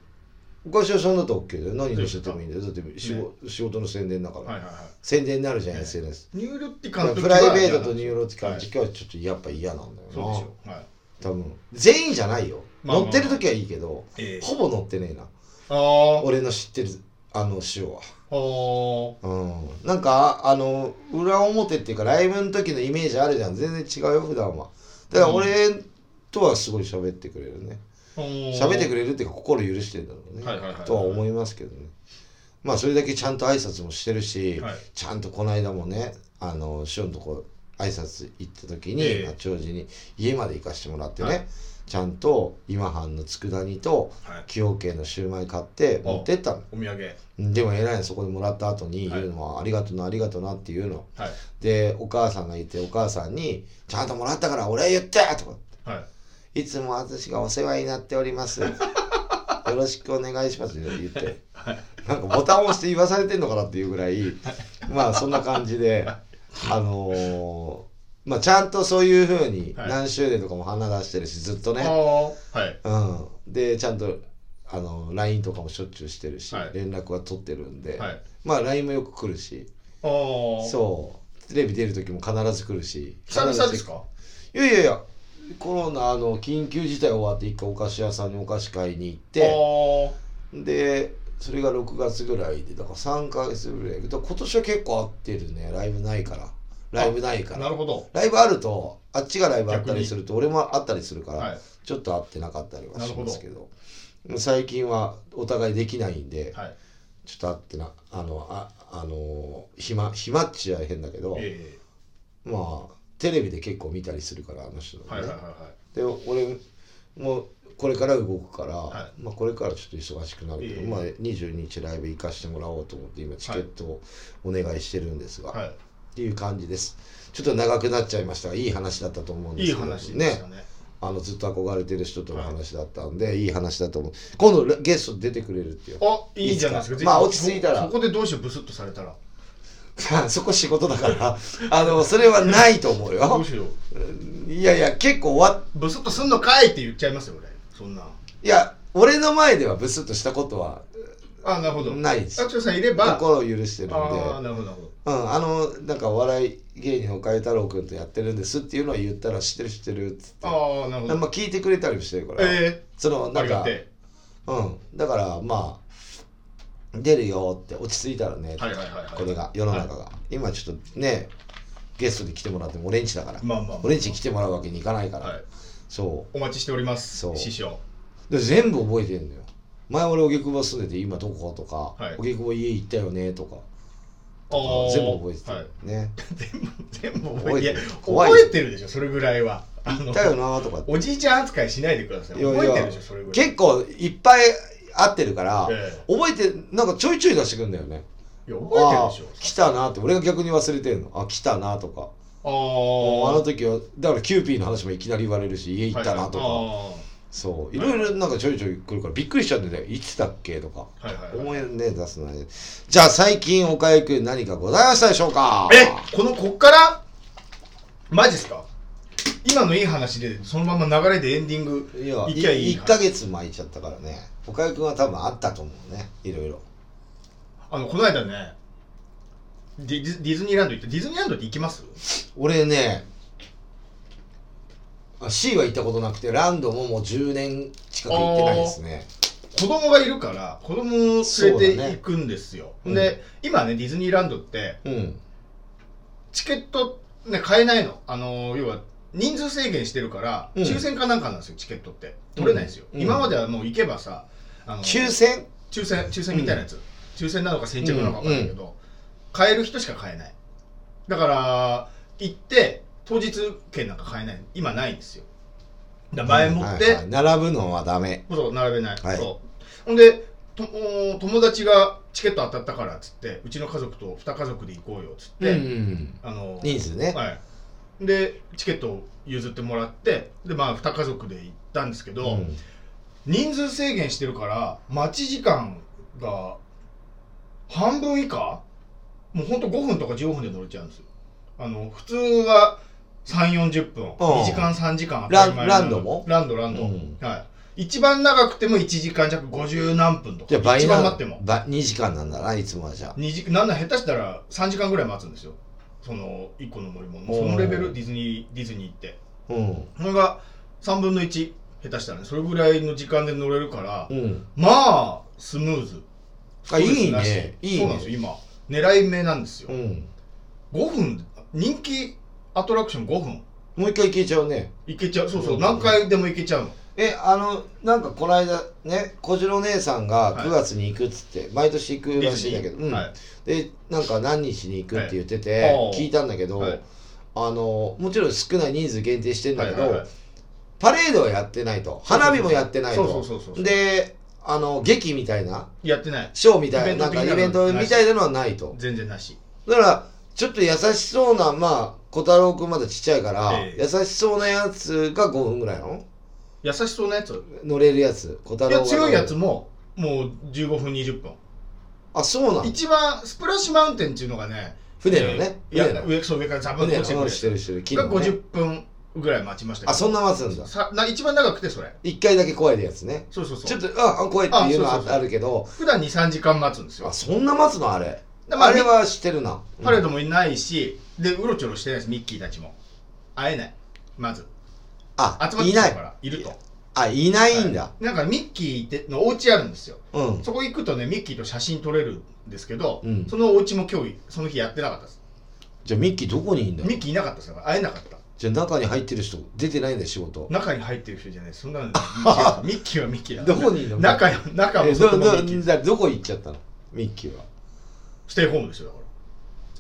お菓子屋さんだと OK だよ何載せてもいいんだよ。だって仕事,、仕事の宣伝だから、はいはいはい。宣伝になるじゃん、ね。SNS ニューロティカの時はプライベートとニューロティカのはい。時はちょっとやっぱ嫌なんだよな、そうでしょはい。多分。全員じゃないよ、まあまあ乗ってる時はいいけどええ。ほぼ乗ってねえな。あー。俺の知ってるあの塩は。うん。なんかあの裏表っていうかライブの時のイメージあるじゃん。全然違うよ普段は。だから俺とはすごい喋ってくれるね喋喋ってくれるっていうか心許してるんだろうね、はいはいはいはい。とは思いますけどね。まあそれだけちゃんと挨拶もしてるし、はい。ちゃんとこの間もねあの師匠のとこ挨拶行った時に、ええ。八王子に家まで行かしてもらってね、はい。ちゃんと今半の佃煮とはい。崎陽軒のシューマイ買って持ってったの。お土産。でも偉いのそこでもらった後に言うのは、ありがとうなありがとうなって言うの。はい。でお母さんがいてお母さんに「ちゃんともらったからお礼言って!」とかはいいつも私がお世話になっております。よろしくお願いします。って。言って、なんかボタンを押して言わされてんのかなっていうぐらい、まあそんな感じで、あのーまあちゃんとそういうふうにはい。何周年とかも花出してるし、ずっとあね、あはい。うん。で、ちゃんと、あの、LINE とかもしょっちゅうしてるし、はい。連絡は取ってるんで、はい。まあ LINE もよく来るし、そう、テレビ出る時も必ず来るし、久々ですか？いやいやいやコロナの緊急事態終わって一回お菓子屋さんにお菓子買いに行ってでそれが6月ぐらいでだから3ヶ月ぐらい。だから今年は結構合ってるね。ライブないから。ライブないかああならるほど。ライブあるとあっちがライブあったりすると俺もあったりするから、はい。ちょっと会ってなかったりはしますけど。最近はお互いできないんで、はい。ちょっと会ってなあのああの暇暇っちゃ変だけど、え。まあテレビで結構見たりするからあの人のね、えはいはいはいはい。で俺もこれから動くから、はまあ、これからちょっと忙しくなるけど、ええ。まあ、22日ライブ行かしてもらおうと思って今チケットをお願いしてるんですが、はい。っていう感じです。ちょっと長くなっちゃいましたがいい話だったと思うんでいいすけど話でしたね。あのずっと憧れてる人との話だったんで、い、い話だと思う。今度ゲスト出てくれるっていう。あいいじゃないですか。まあ落ち着いたら。そこでどうしようブスッとされたら そこ仕事だから。あのそれはないと思うどようしよう。いやいや結構終わっブスッとすんのかいって言っちゃいますよ俺。そんな。いや俺の前ではブスッとしたことはあなるほど。ないです。アクションさんいれば。心を許してるんで。ああなるほど。うん、あのなんかお笑い芸人の岡井太郎君とやってるんですっていうのは言ったら知ってる知ってるっつって。ああなるほど。まあ聞いてくれたりもしてるから、えそのえなんかうん。だからまあ出るよって落ち着いたらね、えはいはいはいはい。これが世の中が、は今ちょっとねゲストで来てもらっても俺んちだから、まあまあまあ俺んち来てもらうわけにいかないから、はい。そお待ちしておりますそう。師匠。うで全部覚えてんのよ。前俺荻窪住んでて今どことかはい。荻窪、家行ったよねとか。全部覚えてて、はい。ね 全部覚覚えて覚えてるでしょそれぐらいは。行ったよなとかおじいちゃん扱いしないでください。覚えてるでしょそれぐらい。結構いっぱい会ってるから、え覚えてなんかちょいちょい出してくんだよね。いや覚えてるでしょ。来たなって俺が逆に忘れてるの。あ来たなとか。ああーの時はだからキューピーの話もいきなり言われるし家行ったなとか、はそう。いろいろなんかちょいちょい来るからびっくりしちゃうんだよいつだっけとか。いはいはいはい。思いね出すのね。じゃあ最近岡井君何かございましたでしょうか？えこのこっから？マジっすか？今のいい話でそのまま流れでエンディングいきゃいい1ヶ月巻いちゃったからね。岡井君は多分あったと思うねいろいろ。あのこの間ねディズディズニーランド行ってディズニーランドって行きます？俺ねあ C は行ったことなくてランドももう10年近く行ってないですね。子供がいるから子供を連れて行くんですよ、そうだね。で今ねディズニーランドってうん。チケットね買えないの。あの要は人数制限してるから、うん。抽選かなんかなんですよチケットって。取れないんですよ、うん。今まではもう行けばさあの抽選？抽選抽選みたいなやつ、抽選なのか先着なのか分かんないけど、買える人しか買えない。だから行って当日券なんか買えない。今ないんですよ。だから前もって、はいはい並ぶのはダメ。そう並べない、はい。そう。ほんでとお友達がチケット当たったからっつってうちの家族と2家族で行こうよっつって、うんうん。あの人数ね。はいでチケットを譲ってもらってでまあ2家族で行ったんですけど、うん。人数制限してるから待ち時間が半分以下？もうほんと5分とか15分で乗れちゃうんですよ。あの普通は3 4 0分。うん。2時間3時間当たり前ランランドも？ランドランド、うん。はい。一番長くても1時間弱50何分とか。一番な待っても。ば2時間なんだないつもはじゃあ。2時なんなら下手したら3時間ぐらい待つんですよその1個の乗り物そのレベルディズニーディズニーって。うん。それが3分の1下手したらね。それぐらいの時間で乗れるから、うん。まあスムーズ。あいいね。いいね。そうなんですよ今。狙い目なんですよ、うん。5分。人気アトラクション5分。もう一回行けちゃうね。いけちゃう。そうそう、うん。何回でもいけちゃうのえあのなんかこの間ね小次郎姉さんがはい。9月に行くっつって、毎年行くらしいんだけど、うん。はい、でなんか何日に行くって言ってて、はい。聞いたんだけど、はい。あのもちろん少ない人数限定してんだけど、はいはいはい。パレードはやってないと。花火もやってないと。であの劇みたいな。やってない。ショーみたいななんかイベントみたいなのはないと。全然なし。だからちょっと優しそうなまあ小太郎くんまだちっちゃいから、ええ。優しそうなやつが5分ぐらいなの優しそうなやつ。乗れるやつ。小太い郎がや強いやつももう15分20分。あそうなの一番スプラッシュマウンテンっていうのがね船のね。えーいや船の。上そう上からザブンと船落ちてくるのしてるしてる木がのね。50分ぐらい待ちましたけど。あそんな待つんだ。さな一番長くてそれ。一回だけ怖いやつね。そうそうそう。ちょっとああ怖いっていうのはあそうそうそう。あるけど普段23時間待つんですよ。あそんな待つのあれ。でまああれは知ってるな。パレードもいないしでうろちょろしてないですミッキーたちも会えないまずあ集まっていないきたからいると。あいないんだ、はい。なんかミッキーってのお家あるんですよ。うん。そこ行くとねミッキーと写真撮れるんですけど、うん。そのお家も今日その日やってなかったです。じゃあミッキーどこにいんだ？ミッキーいなかったですから会えなかった。じゃあ中に入ってる人出てないんだよ仕事。中に入ってる人じゃない。そんなの ミッキーはミッキーだ。どこにいんの？中中もミどッキーどこ行っちゃったの？ミッキーは。ステイホームですよだか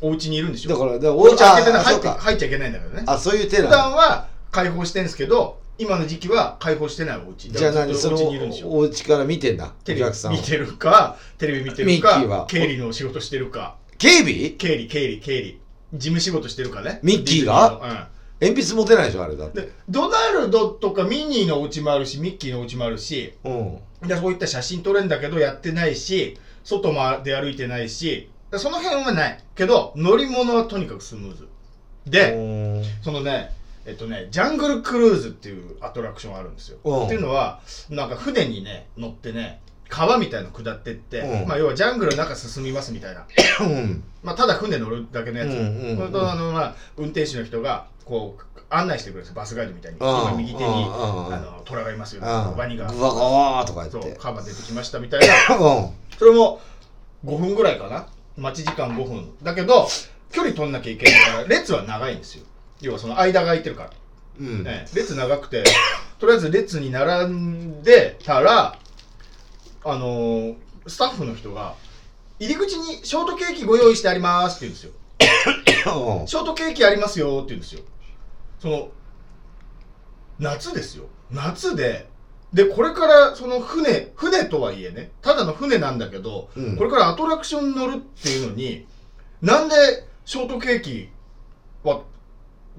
ら。お家にいるんでしょ？だからだからお家開けてない入って入っちゃいけないんだけどね。あそういう手普な段は開放してんですけど今の時期は開放してないお家。じゃあ何そのお家にいるんですよ。お家から見てんだおテレビ客さんを。見てるかテレビ見てミるッキーは。か経理の仕事してるか。警備経理経理経理。事務仕事してるかね。ミッキーが？ディズニの。鉛筆持てないでしょあれだって。うんでドナルドとかミニーのお家もあるしミッキーのお家もあるし。うん。でそういった写真撮れんだけどやってないし外も出歩いてないし。でその辺はない。けど乗り物はとにかくスムーズ。で、うん。そのねえっとねジャングルクルーズっていうアトラクションがあるんですよ。うん。っていうのはなんか船にね乗ってね川みたいの下ってって、うん。まあ要はジャングルの中進みますみたいな。うん。まあただ船乗るだけのやつ、それとあのまあ運転手の人がこう案内してくれるんですよ。バスガイドみたいに。右手にあの虎がいますようん。ワニが。グワガワーとかそう言って。カバ出てきましたみたいな。うん。それも5分ぐらいかな。待ち時間5分。だけど距離取んなきゃいけないから列は長いんですよ要はその間が空いてるから、うん。ね、列長くてとりあえず列に並んでたらあのースタッフの人が入り口にショートケーキご用意してありますって言うんですよ。うん。ショートケーキありますよって言うんですよ。その夏ですよ。夏ででこれからその船船とはいえねただの船なんだけど、うん。これからアトラクションに乗るっていうのになんでショートケーキは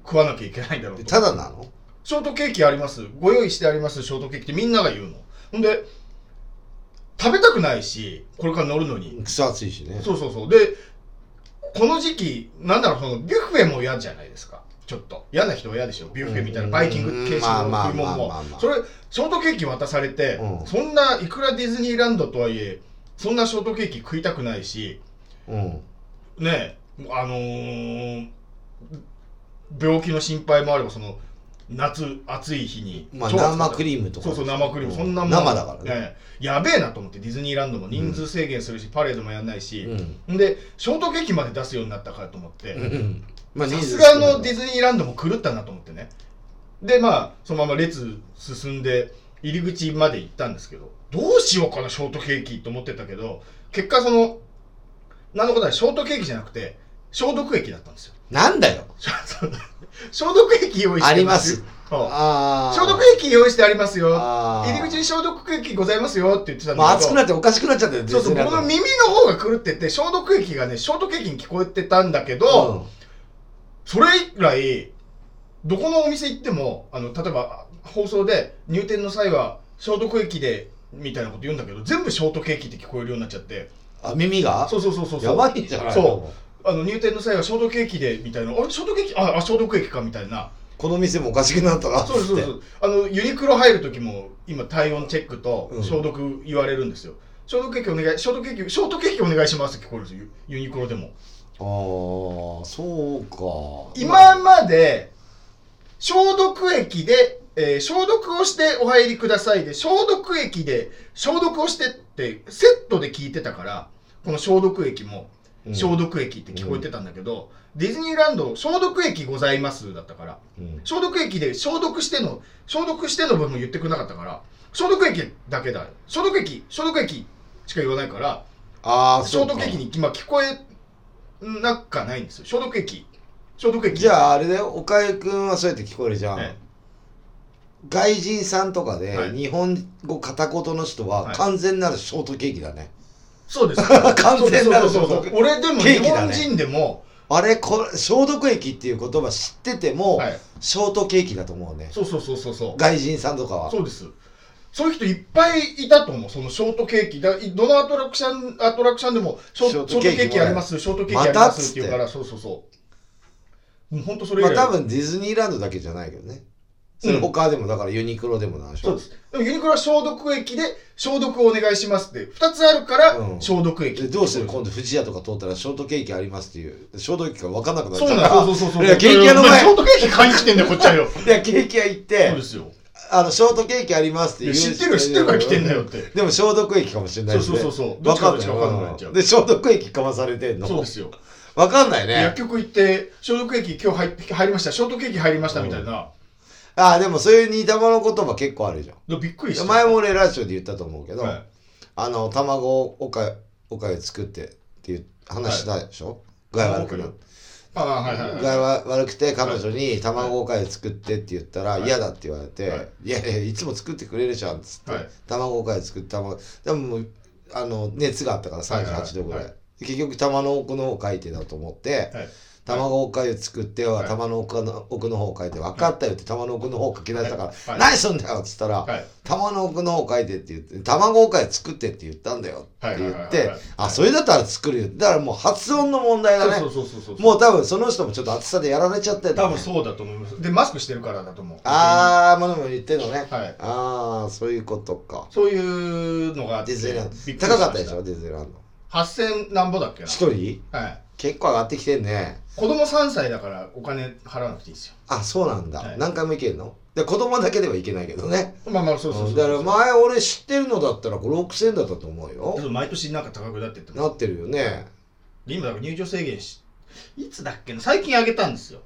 食わなきゃいけないんだろうと。ただなの？ショートケーキあります。ご用意してありますショートケーキってみんなが言うの。ほんで食べたくないしこれから乗るのに。クソ暑いしね。そうそうそう。でこの時期なんだろうそのビュッフェも嫌じゃないですか。ちょっと。嫌な人は嫌でしょ。ビュッフェみたいなバイキング形式のまあ。食い物も。それショートケーキ渡されて、うん。そんないくらディズニーランドとはいえそんなショートケーキ食いたくないしうん。ねえあのー病気の心配もあればその夏暑い日にまあ生クリームとか。そうそう生クリーム、うん。そんなもん。生だからね。ええ。やべえなと思ってディズニーランドも人数制限するし、パレードもやんないし、うん。でショートケーキまで出すようになったからと思って、さすがのディズニーランドも狂ったなと思ってね。でまあそのまま列進んで入り口まで行ったんですけどどうしようかなショートケーキと思ってたけど結果その何のことないショートケーキじゃなくて消毒液だったんですよなんだよ。消毒液用意してあります。ああ消毒液用意してありますよ。入り口に消毒液ございますよって言ってたんまあだけど。熱くなっておかしくなっちゃったよそうそうディズニーランド僕の耳の方が狂ってて消毒液がねショートケーキに聞こえてたんだけど、それ以来どこのお店行ってもあの例えば放送で入店の際は消毒液でみたいなこと言うんだけど全部ショートケーキって聞こえるようになっちゃって。あ耳が？そうそうそうそうそう。やばいんじゃないそうあの入店の際はショートケーキでみたいな。あれショートケーキああ消毒液かみたいな。この店もおかしくなったなそうそうですあのユニクロ入る時も今体温チェックとうん。消毒言われるんですよ、消毒液お願いショートケーキショートケーキお願いしますって聞こえるんですよ。ユユニクロでも。ああそうか。今まで消毒液で、えー消毒をしてお入りくださいで消毒液で消毒をしてってセットで聞いてたからこの消毒液も。うん消毒液って聞こえてたんだけど、ディズニーランド消毒液ございますだったから。うん。消毒液で消毒しての消毒しての部分言ってくれなかったから消毒液だけだ消毒液消毒液しか言わないからああ消毒液に今聞こえなくはないんですよ。消毒液。消毒液。じゃああれだよ。岡井君はそうやって聞こえるじゃん、え外人さんとかで、はい。日本語片言の人ははい。完全なるショートケーキだね、そうです。完全なる俺でも日本人でも、あれこれ消毒液っていう言葉知ってても、はい、ショートケーキだと思うね。そうそうそうそうそう。外人さんとかは。そうです。そういう人いっぱいいたと思うそのショートケーキ。だどのアトラクションアトラクションでもショショートケトケーキーキあります。ショートケーキありますって言うからそうそうそう。もう本当それ以来、まあ多分ディズニーランドだけじゃないけどねそれ他でもだからユニクロでもなんでしょ、そうです。でもユニクロは消毒液で消毒をお願いしますって2つあるからうん。消毒液、でどうしてる？今度富士屋とか通ったらショートケーキありますっていう。消毒液が分かんなくなっちそうゃうからそうそうそうそう。いやケーキ屋の前。ショートケーキ買いに来てんだよこっちはよ。いやケーキ屋行ってそうですよ。あのショートケーキありますって言う知ってる知ってるから来てんだよって。でも消毒液かもしれないし、ね、そうそうそうそう。どっちかどっちか分かんなくなっちゃうで消毒液かまされてんの？そうですよ。分かんないね。薬局行って消毒液今日入って入りました。ショートケーキ入りましたみたいな、あでもそういう似たもの言葉結構あるじゃでびっくりした。ん前も俺ラジオで言ったと思うけど、はい。あの卵をおかおかゆ作ってっていう話したでしょ、具合悪くなああはいはいはい具合は悪くて彼女に卵おかゆ作ってって言ったらはい。嫌だって言われて、はい。い、やいやいつも作ってくれるじゃんっつって、はい。卵おかゆ作って卵でもあの熱があったから38度ぐらい,、はい。はい。結局玉の奥の方書いてだと思って、はい卵おかゆ作ってははい玉の奥の奥の方書いて分かったよって玉の奥の方書き出したからはいはい何すんだよっつったらはい玉の奥の方書いてって言って卵おかゆ作ってって言ったんだよって言ってあそれだったら作るよ。だからもう発音の問題だね。そうそうそうそうもう多分その人もちょっと暑さでやられちゃってんだね。多分そうだと思います。でマスクしてるからだと思う。ああものも言ってんのね。はい。ああそういうことか。そういうのがあってディズニーランド。高かったでしょ？ディズニーランド。8000なんぼだっけな？一人？はい結構上がってきてんね。子供3歳だからお金払わなくていいですよ。あそうなんだ、はい。何回も行けるの？で子供だけではいけないけどね。まあまあそうそうそうう。んだから前俺知ってるのだったら56000円だったと思うよ。毎年なんか高くなってってます。なってるよね。で今だから入場制限しいつだっけな？最近上げたんですよ。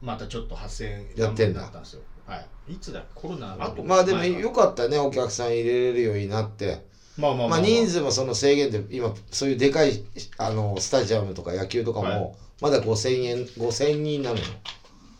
またちょっと8000円やってんだったんですよ。はい。いつだ？コロナあとまあでもよかったね。お客さん入れれるようになってまあまあまあ人数もその制限で今そういうでかいあのスタジアムとか野球とかはい。もまだ5000円5000人なのよ。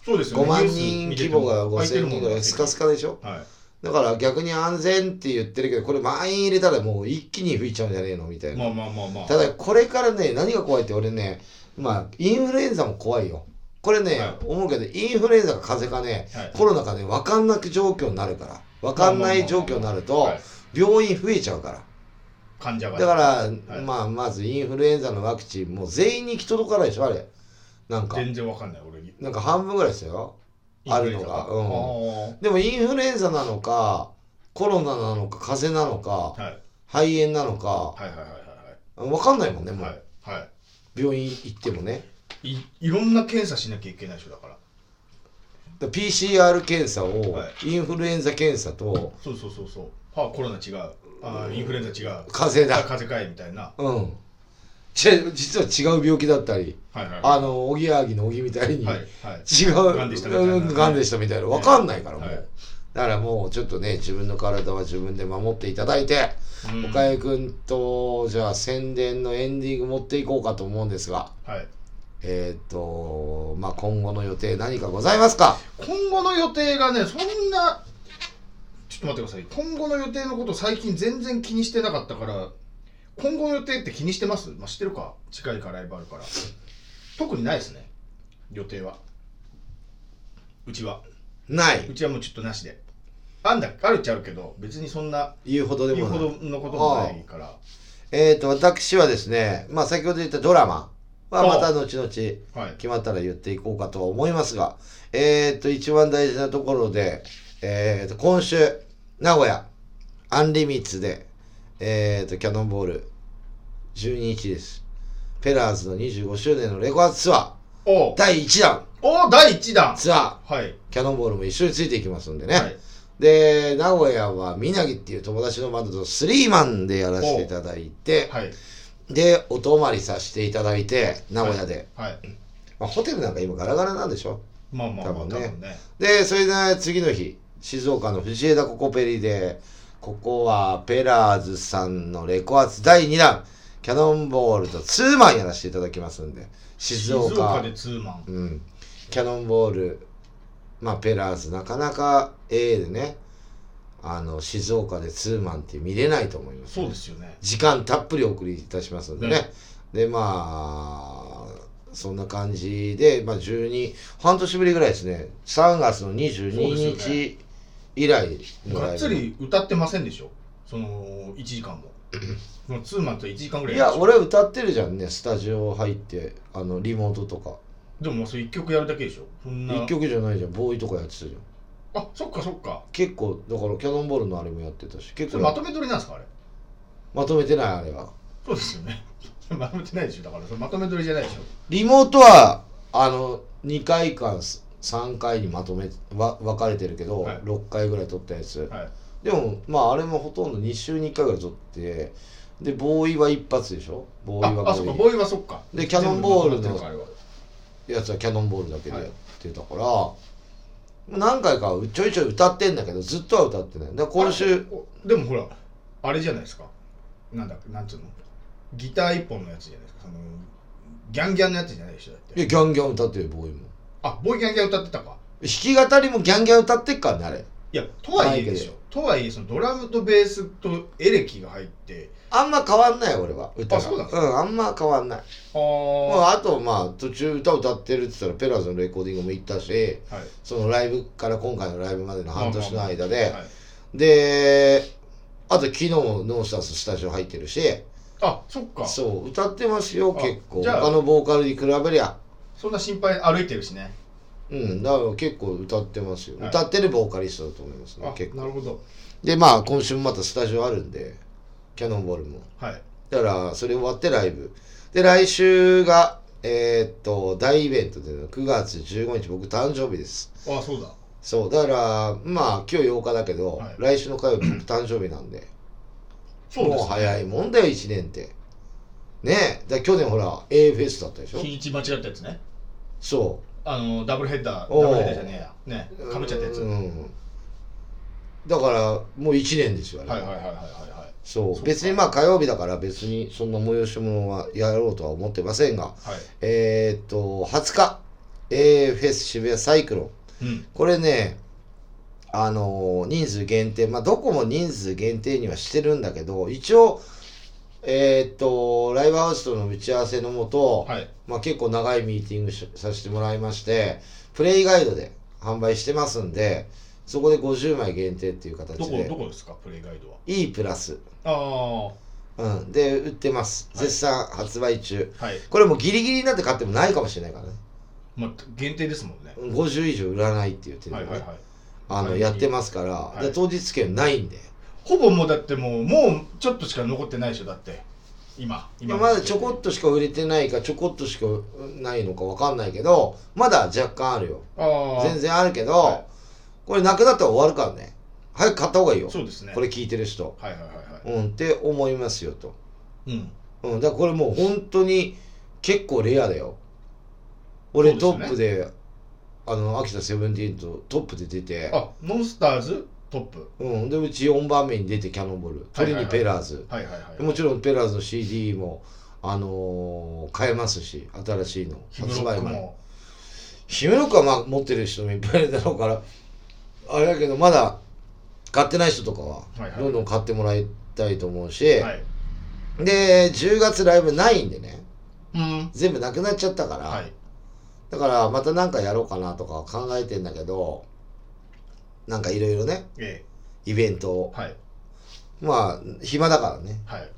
そうですよね。5万人規模が5000空いてるもん人ぐらいスカスカでしょ？はい。だから逆に安全って言ってるけどこれ満員入れたらもう一気に吹いちゃうんじゃねえのみたいな。まあまあまあまあ。ただこれからね何が怖いって俺ねまあインフルエンザも怖いよ。これね、はい。思うけどインフルエンザか風邪かね、はい。コロナかね分かんなく状況になるから。分かんない状況になるとはい病院増えちゃうから。患者がだから、い。まあまずインフルエンザのワクチンもう全員に行き届かないでしょあれ。なんか。全然わかんない俺。になんか半分ぐらいですよ。あるのが。うん。でもインフルエンザなのかコロナなのか風邪なのかはい。はい肺炎なのかはいはいはい分かんないもんねもう、はいはい。は病院行ってもね。いいいろんな検査しなきゃいけないでしょだからだ PCR 検査を、はインフルエンザ検査とそうそうそうそうあコロナ違う。あインフルエンザ違う。風邪だ。あ風邪かいみたいな。うん。実は違う病気だったりはいはい。あのおぎやはぎのおぎみたいに、はいはい。違う癌でしたみたいな。うん癌でしたみたいな。分かんないからもう、はい。だからもうちょっとね自分の体は自分で守っていただいて、うん。岡江君とじゃあ宣伝のエンディング持っていこうかと思うんですがはい。えっ、とまあ今後の予定何かございますか？今後の予定がねそんなちょっと待ってください。今後の予定のこと最近全然気にしてなかったから今後の予定って気にしてます？まあ知ってるか？近いからライブあるから。特にないですね。予定は。うちは。ない。うちはもうちょっとなしで。あんだあるっちゃあるけど別にそんな言うほどで言うもない。ほどのこともないから。えっ、と私はですねまあ先ほど言ったドラマ。はまた後々はい。決まったら言っていこうかとは思いますが、えっ、と、一番大事なところで、えっ、と、今週、名古屋、アンリミッツで、えっ、と、キャノンボール、12日です。ペラーズの25周年のレコアツアー、第1弾。おう第1弾。ツアー、はい。キャノンボールも一緒についていきますんでね。はい。で、名古屋は、みなぎっていう友達のバンドとスリーマンでやらせていただいて、はい。で、お泊まりさせていただいて、名古屋で。はい。まあ、ホテルなんか今ガラガラなんでしょ？まあまあまあ多多分ね。分ね。で、それで次の日、静岡の藤枝ココペリで、ここはペラーズさんのレコアツ第2弾、キャノンボールとツーマンやらせていただきますんで、静岡、静岡でツーマン。うん、キャノンボール、まあペラーズなかなか A でね、あの、静岡でツーマンって見れないと思います、そうですよね。時間たっぷりお送りいたしますんでね。ね。で、まあ、そんな感じで、まあ、12、半年ぶりぐらいですね。3月のそう22ですよ日以来。がっつり歌ってませんでしょ？その1時間も。そのツーマンと1時間ぐらい。いや、俺歌ってるじゃんね、スタジオ入って、あの、リモートとか。でももうそれ1曲やるだけでしょ？そんな。一曲じゃないじゃん、ボーイとかやってたじゃん。あそっかそっか。結構、だからキャノンボールのあれもやってたし、結構まとめ撮りなんですかあれ？まとめてない、あれは。そうですよね。まとめてないでしょ。だからそれまとめ撮りじゃないでしょ。リモートは、あの、2回間、3回にまとめ、わ分かれてるけど、はい。6回ぐらい撮ったやつ。はい。でもまああれもほとんど2週に1回ぐらい撮ってでボーイは一発でしょ？ボーイはああそっか。ボーボーイはそっか。でキャノンボールのやつはキャノンボールだけでやってたから、何回かはちょいちょい歌ってんだけどずっとは歌ってない。だから今週でもほらあれじゃないですか。なんだなんつうの？ギター一本のやつじゃないですか。そのギャンギャンのやつじゃないでしょだって。いやギャンギャン歌ってるボーイもあボーイギャンギャン歌ってたか。弾き語りもギャンギャン歌ってっからねあれ。いやとはいえでしょとはいえそのドラムとベースとエレキが入って。あんま変わんない俺は歌が。あそうなんですんあんま変わんない。あまああ、あとまあ途中歌歌ってるって言ったらペラーズのレコーディングも行ったしはい。そのライブから今回のライブまでの半年の間で、はいであと昨日ノースターズスタジオ入ってるし。あそっか。そそう歌ってますよあ結構。他のボーカルに比べりゃんな心配歩いてるしね。うんだから結構歌ってますよ、はい。歌ってるボーカリストだと思いますねあ結構。なるほど。でまあ今週もまたスタジオあるんでキャノンボールも。はい。だからそれ終わってライブ。で来週がえーっと大イベントでの9月15日僕誕生日です。あそうだ。そうだからまあ今日8日だけど、はい。来週の火曜日僕誕生日なんで。そうです、ね、もう早いもんだよ1年って。ねえ。去年ほら A フェスだったでしょ。日にち間違ったやつねそあのダブルヘッダーダブルヘッダーじゃねえや。ね。うかぶっちゃったやつ、うはいん。だからもう1年ですよね、はいはいはいはいはいそう。そうか別にまあ火曜日だから別にそんな催し物はやろうとは思ってませんが。はい。えーっと20日。A フェス渋谷サイクロン。うん。これねあのー人数限定。まあどこも人数限定にはしてるんだけど一応えーっとライブハウスとの打ち合わせのもと、はい。まあ、結構長いミーティングしさせてもらいましてプレイガイドで販売してますんでそこで50枚限定っていう形どこでどこですか？プレイガイドは。E プラス、あうん、で売ってます。はい。絶賛発売中、あはい。これもうギリギリになって買ってもないかもしれないからね。まあ限定ですもんね。50以上売らないって言ってるんでね、はいはいはい。あのはい。やってますから、はい。で当日券ないんでほぼもうだってもうもうちょっとしか残ってないでしょだって。今今まだちょこっとしか売れてないかちょこっとしかないのかわかんないけどまだ若干あるよ。全然あるけど、はい。これなくなったら終わるからね。早く買った方がいいよ。そうですね。これ聞いてる人。はいはいはいはい。うんって思いますよと。うん。うんだからこれもう本当に結構レアだよ。俺トップであの秋田セブンティーンとトップで出て。あモンスターズ？トップ。うん、でうち4番目に出てキャノンボール。鳥にペラーズ、はいはいはい。もちろんペラーズの CD もあのー買えますし新しいのヒムロック前。もヒムロックはまあ持ってる人もいっぱいいるだろうからあれだけどまだ買ってない人とかはどんどん買ってもらいたいと思うし、はい。で10月ライブないんでね。うん。全部なくなっちゃったから、はい。だからまた何かやろうかなとか考えてんだけどなんかいろいろねえイベントを。えはい。まあ暇だからね。はい。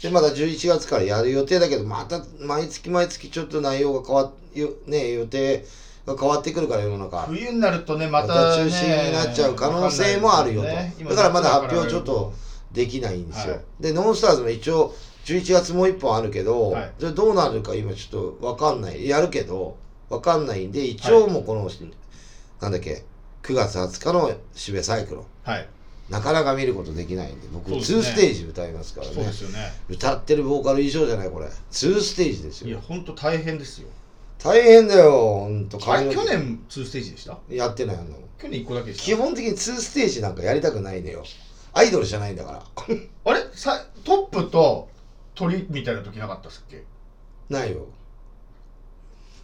でまだ11月からやる予定だけどまた毎月毎月ちょっと内容が変わっよね予定が変わってくるから世の中。冬になるとねままた中止になっちゃう可能性もあるよと。わかんないですよね。だからまだ発表今ちょっとできないんですよ、はい。でノンスターズも一応11月もう一本あるけど、はい。それどうなるか今ちょっと分かんない。やるけど分かんないんで一応もうこの、なんだっけ9月20日の渋谷サイクロン。はい。なかなか見ることできないんで僕そうですね。2ステージ歌いますからね。そうですよね。歌ってるボーカル以上じゃないこれ。2ステージですよ。いや本当大変ですよ。大変だよほんと。あれ髪の毛去年2ステージでした？やってないの。去年1個だけでした？基本的に2ステージなんかやりたくないのよ。アイドルじゃないんだから。あれ？さトップと鳥みたいな時なかったっすっけ？ないよ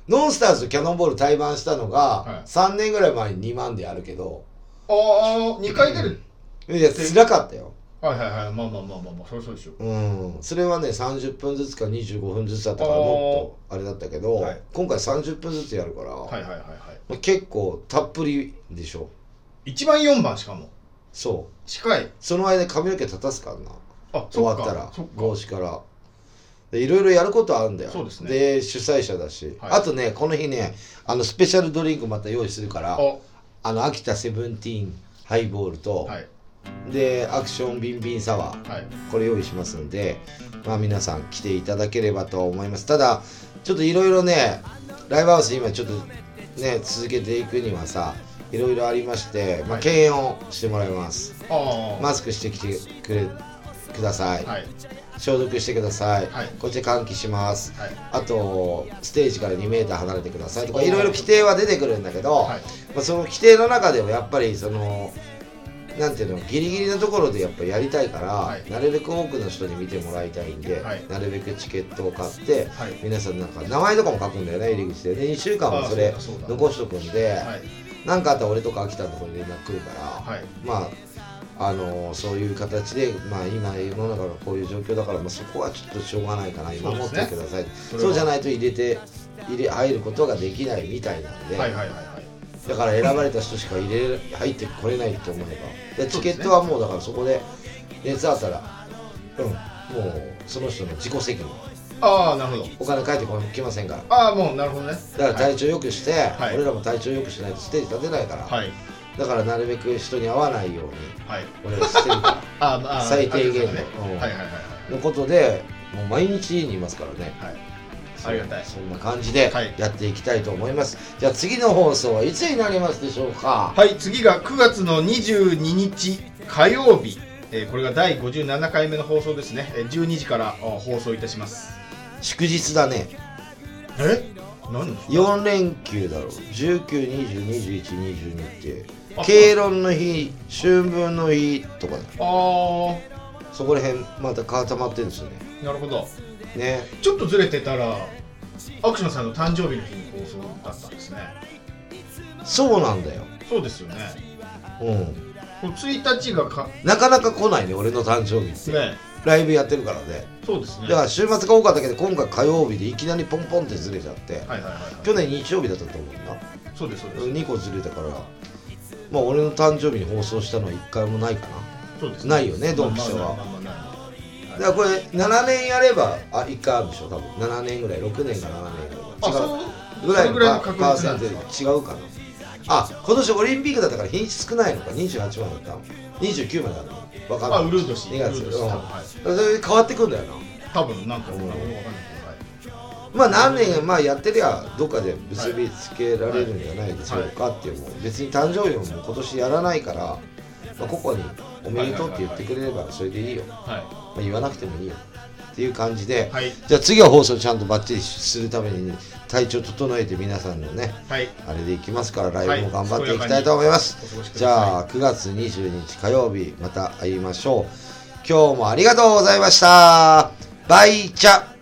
ノンスターズとキャノンボール対バンしたのが、はい。3年ぐらい前に2万でやるけど。ああ2回出る？いや辛かったよ。はいはいはい。まあまあまあまあまあそりゃそうでしょ。うん。それはね30分ずつか25分ずつだったからもっとあれだったけど、はい。今回30分ずつやるから、はいはいはいはい。まあ結構たっぷりでしょ。1番4番しかも。そう。近い。その間に髪の毛立たすからな。あ終わったら帽子から。でいろいろやることあるんだよ。そうですね。で主催者だし、はい。あとねこの日ねあのスペシャルドリンクまた用意するからああの秋田セブンティーンハイボールと、はい。でアクションビンビンサワーはい。これ用意しますんでまあ皆さん来ていただければと思います。ただちょっといろいろねライブハウス今ちょっとね続けていくにはさいろいろありまして、まあ、はい検温してもらいます、マスクしてきてくれください、はい。消毒してください、はい。こっちで換気します。はい。あとステージから2メーター離れてくださいとかいろいろ規定は出てくるんだけど、はい。まあ、その規定の中でもやっぱりそのなんていうのギリギリのところでやっぱやりたいから、はい。なるべく多くの人に見てもらいたいんで、はい。なるべくチケットを買って、はい。皆さんなんか名前とかも書くんだよね入り口でで2週間はそれ残しとくんではい。何、かあったら俺とか秋田のところに連絡来るから、はい。まああのそういう形で、まあ、今世の中がこういう状況だから、まあ、そこはちょっとしょうがないかな今持ってください。そうじゃないと入れて入れ入ることができないみたいなんで、はいはいはいはい。だから選ばれた人しか入れ入ってこれないって思えば。でチケットはもうだからそこで熱あったらうんもうその人の自己責任。ああなるほど。お金返ってこきませんから。ああもうなるほどね。だから体調良くして、はい。俺らも体調良くしないとステージ立てないから、はいだからなるべく人に会わないようにはい。俺らしてるか ああまあ最低限の。あね。うん。はいはいはいらのことでもう毎日家にいますからね。はい。はいありがたい。そんな感じではい。やっていきたいと思います、じゃあ次の放送はいつになりますでしょうか？はい次が9月の22日火曜日。えーこれが第57回目の放送ですね。えー12時からあ放送いたします。祝日だね。え？何ですか4連休だろ19202122って。あ敬論の日春分の日とかだ。あそこら辺また固まってるんですよね。あなるほど。ね。ちょっとずれてたらアクションさんの誕生日の日に放送だったんですね。そうなんだよ。そうですよね。うん。この1日がかなかなか来ないね俺の誕生日って。ね。ライブやってるからね。そうですね。だから週末が多かったけど今回火曜日でいきなりポンポンってずれちゃって、はいはいはいはい。去年日曜日だったと思うな。そうですそうです。2個ずれたからまあ俺の誕生日に放送したのは1回もないかな。そうですないよねドンピシャは。まあまあまあだからこれ7年やればあ1回あるでしょ多分。7年ぐらい6年か7年ぐらい。あそうぐらいのパーセンですか？ト違うかな。あ今年オリンピックだったから日にち少ないのか。28までだった29まであるの。分かんない。あウルード氏2月うん。はい変わってくんだよな。多分なんか僕も分かんないまあ何年まあやってりゃどっかで結びつけられるんじゃないでしょうかっていうもう別に誕生日も今年やらないから、まあ、個々に「おめでとう」って言ってくれればそれでいいよ、まはい。あ、言わなくてもいいよっていう感じで、はい。じゃあ次は放送ちゃんとバッチリするために、体調整えて皆さんのねはい。あれでいきますからライブも頑張はいっていきたいと思います、お過ごしくださいじゃあ9月22日火曜日また会いましょう。今日もありがとうございました。バイチャ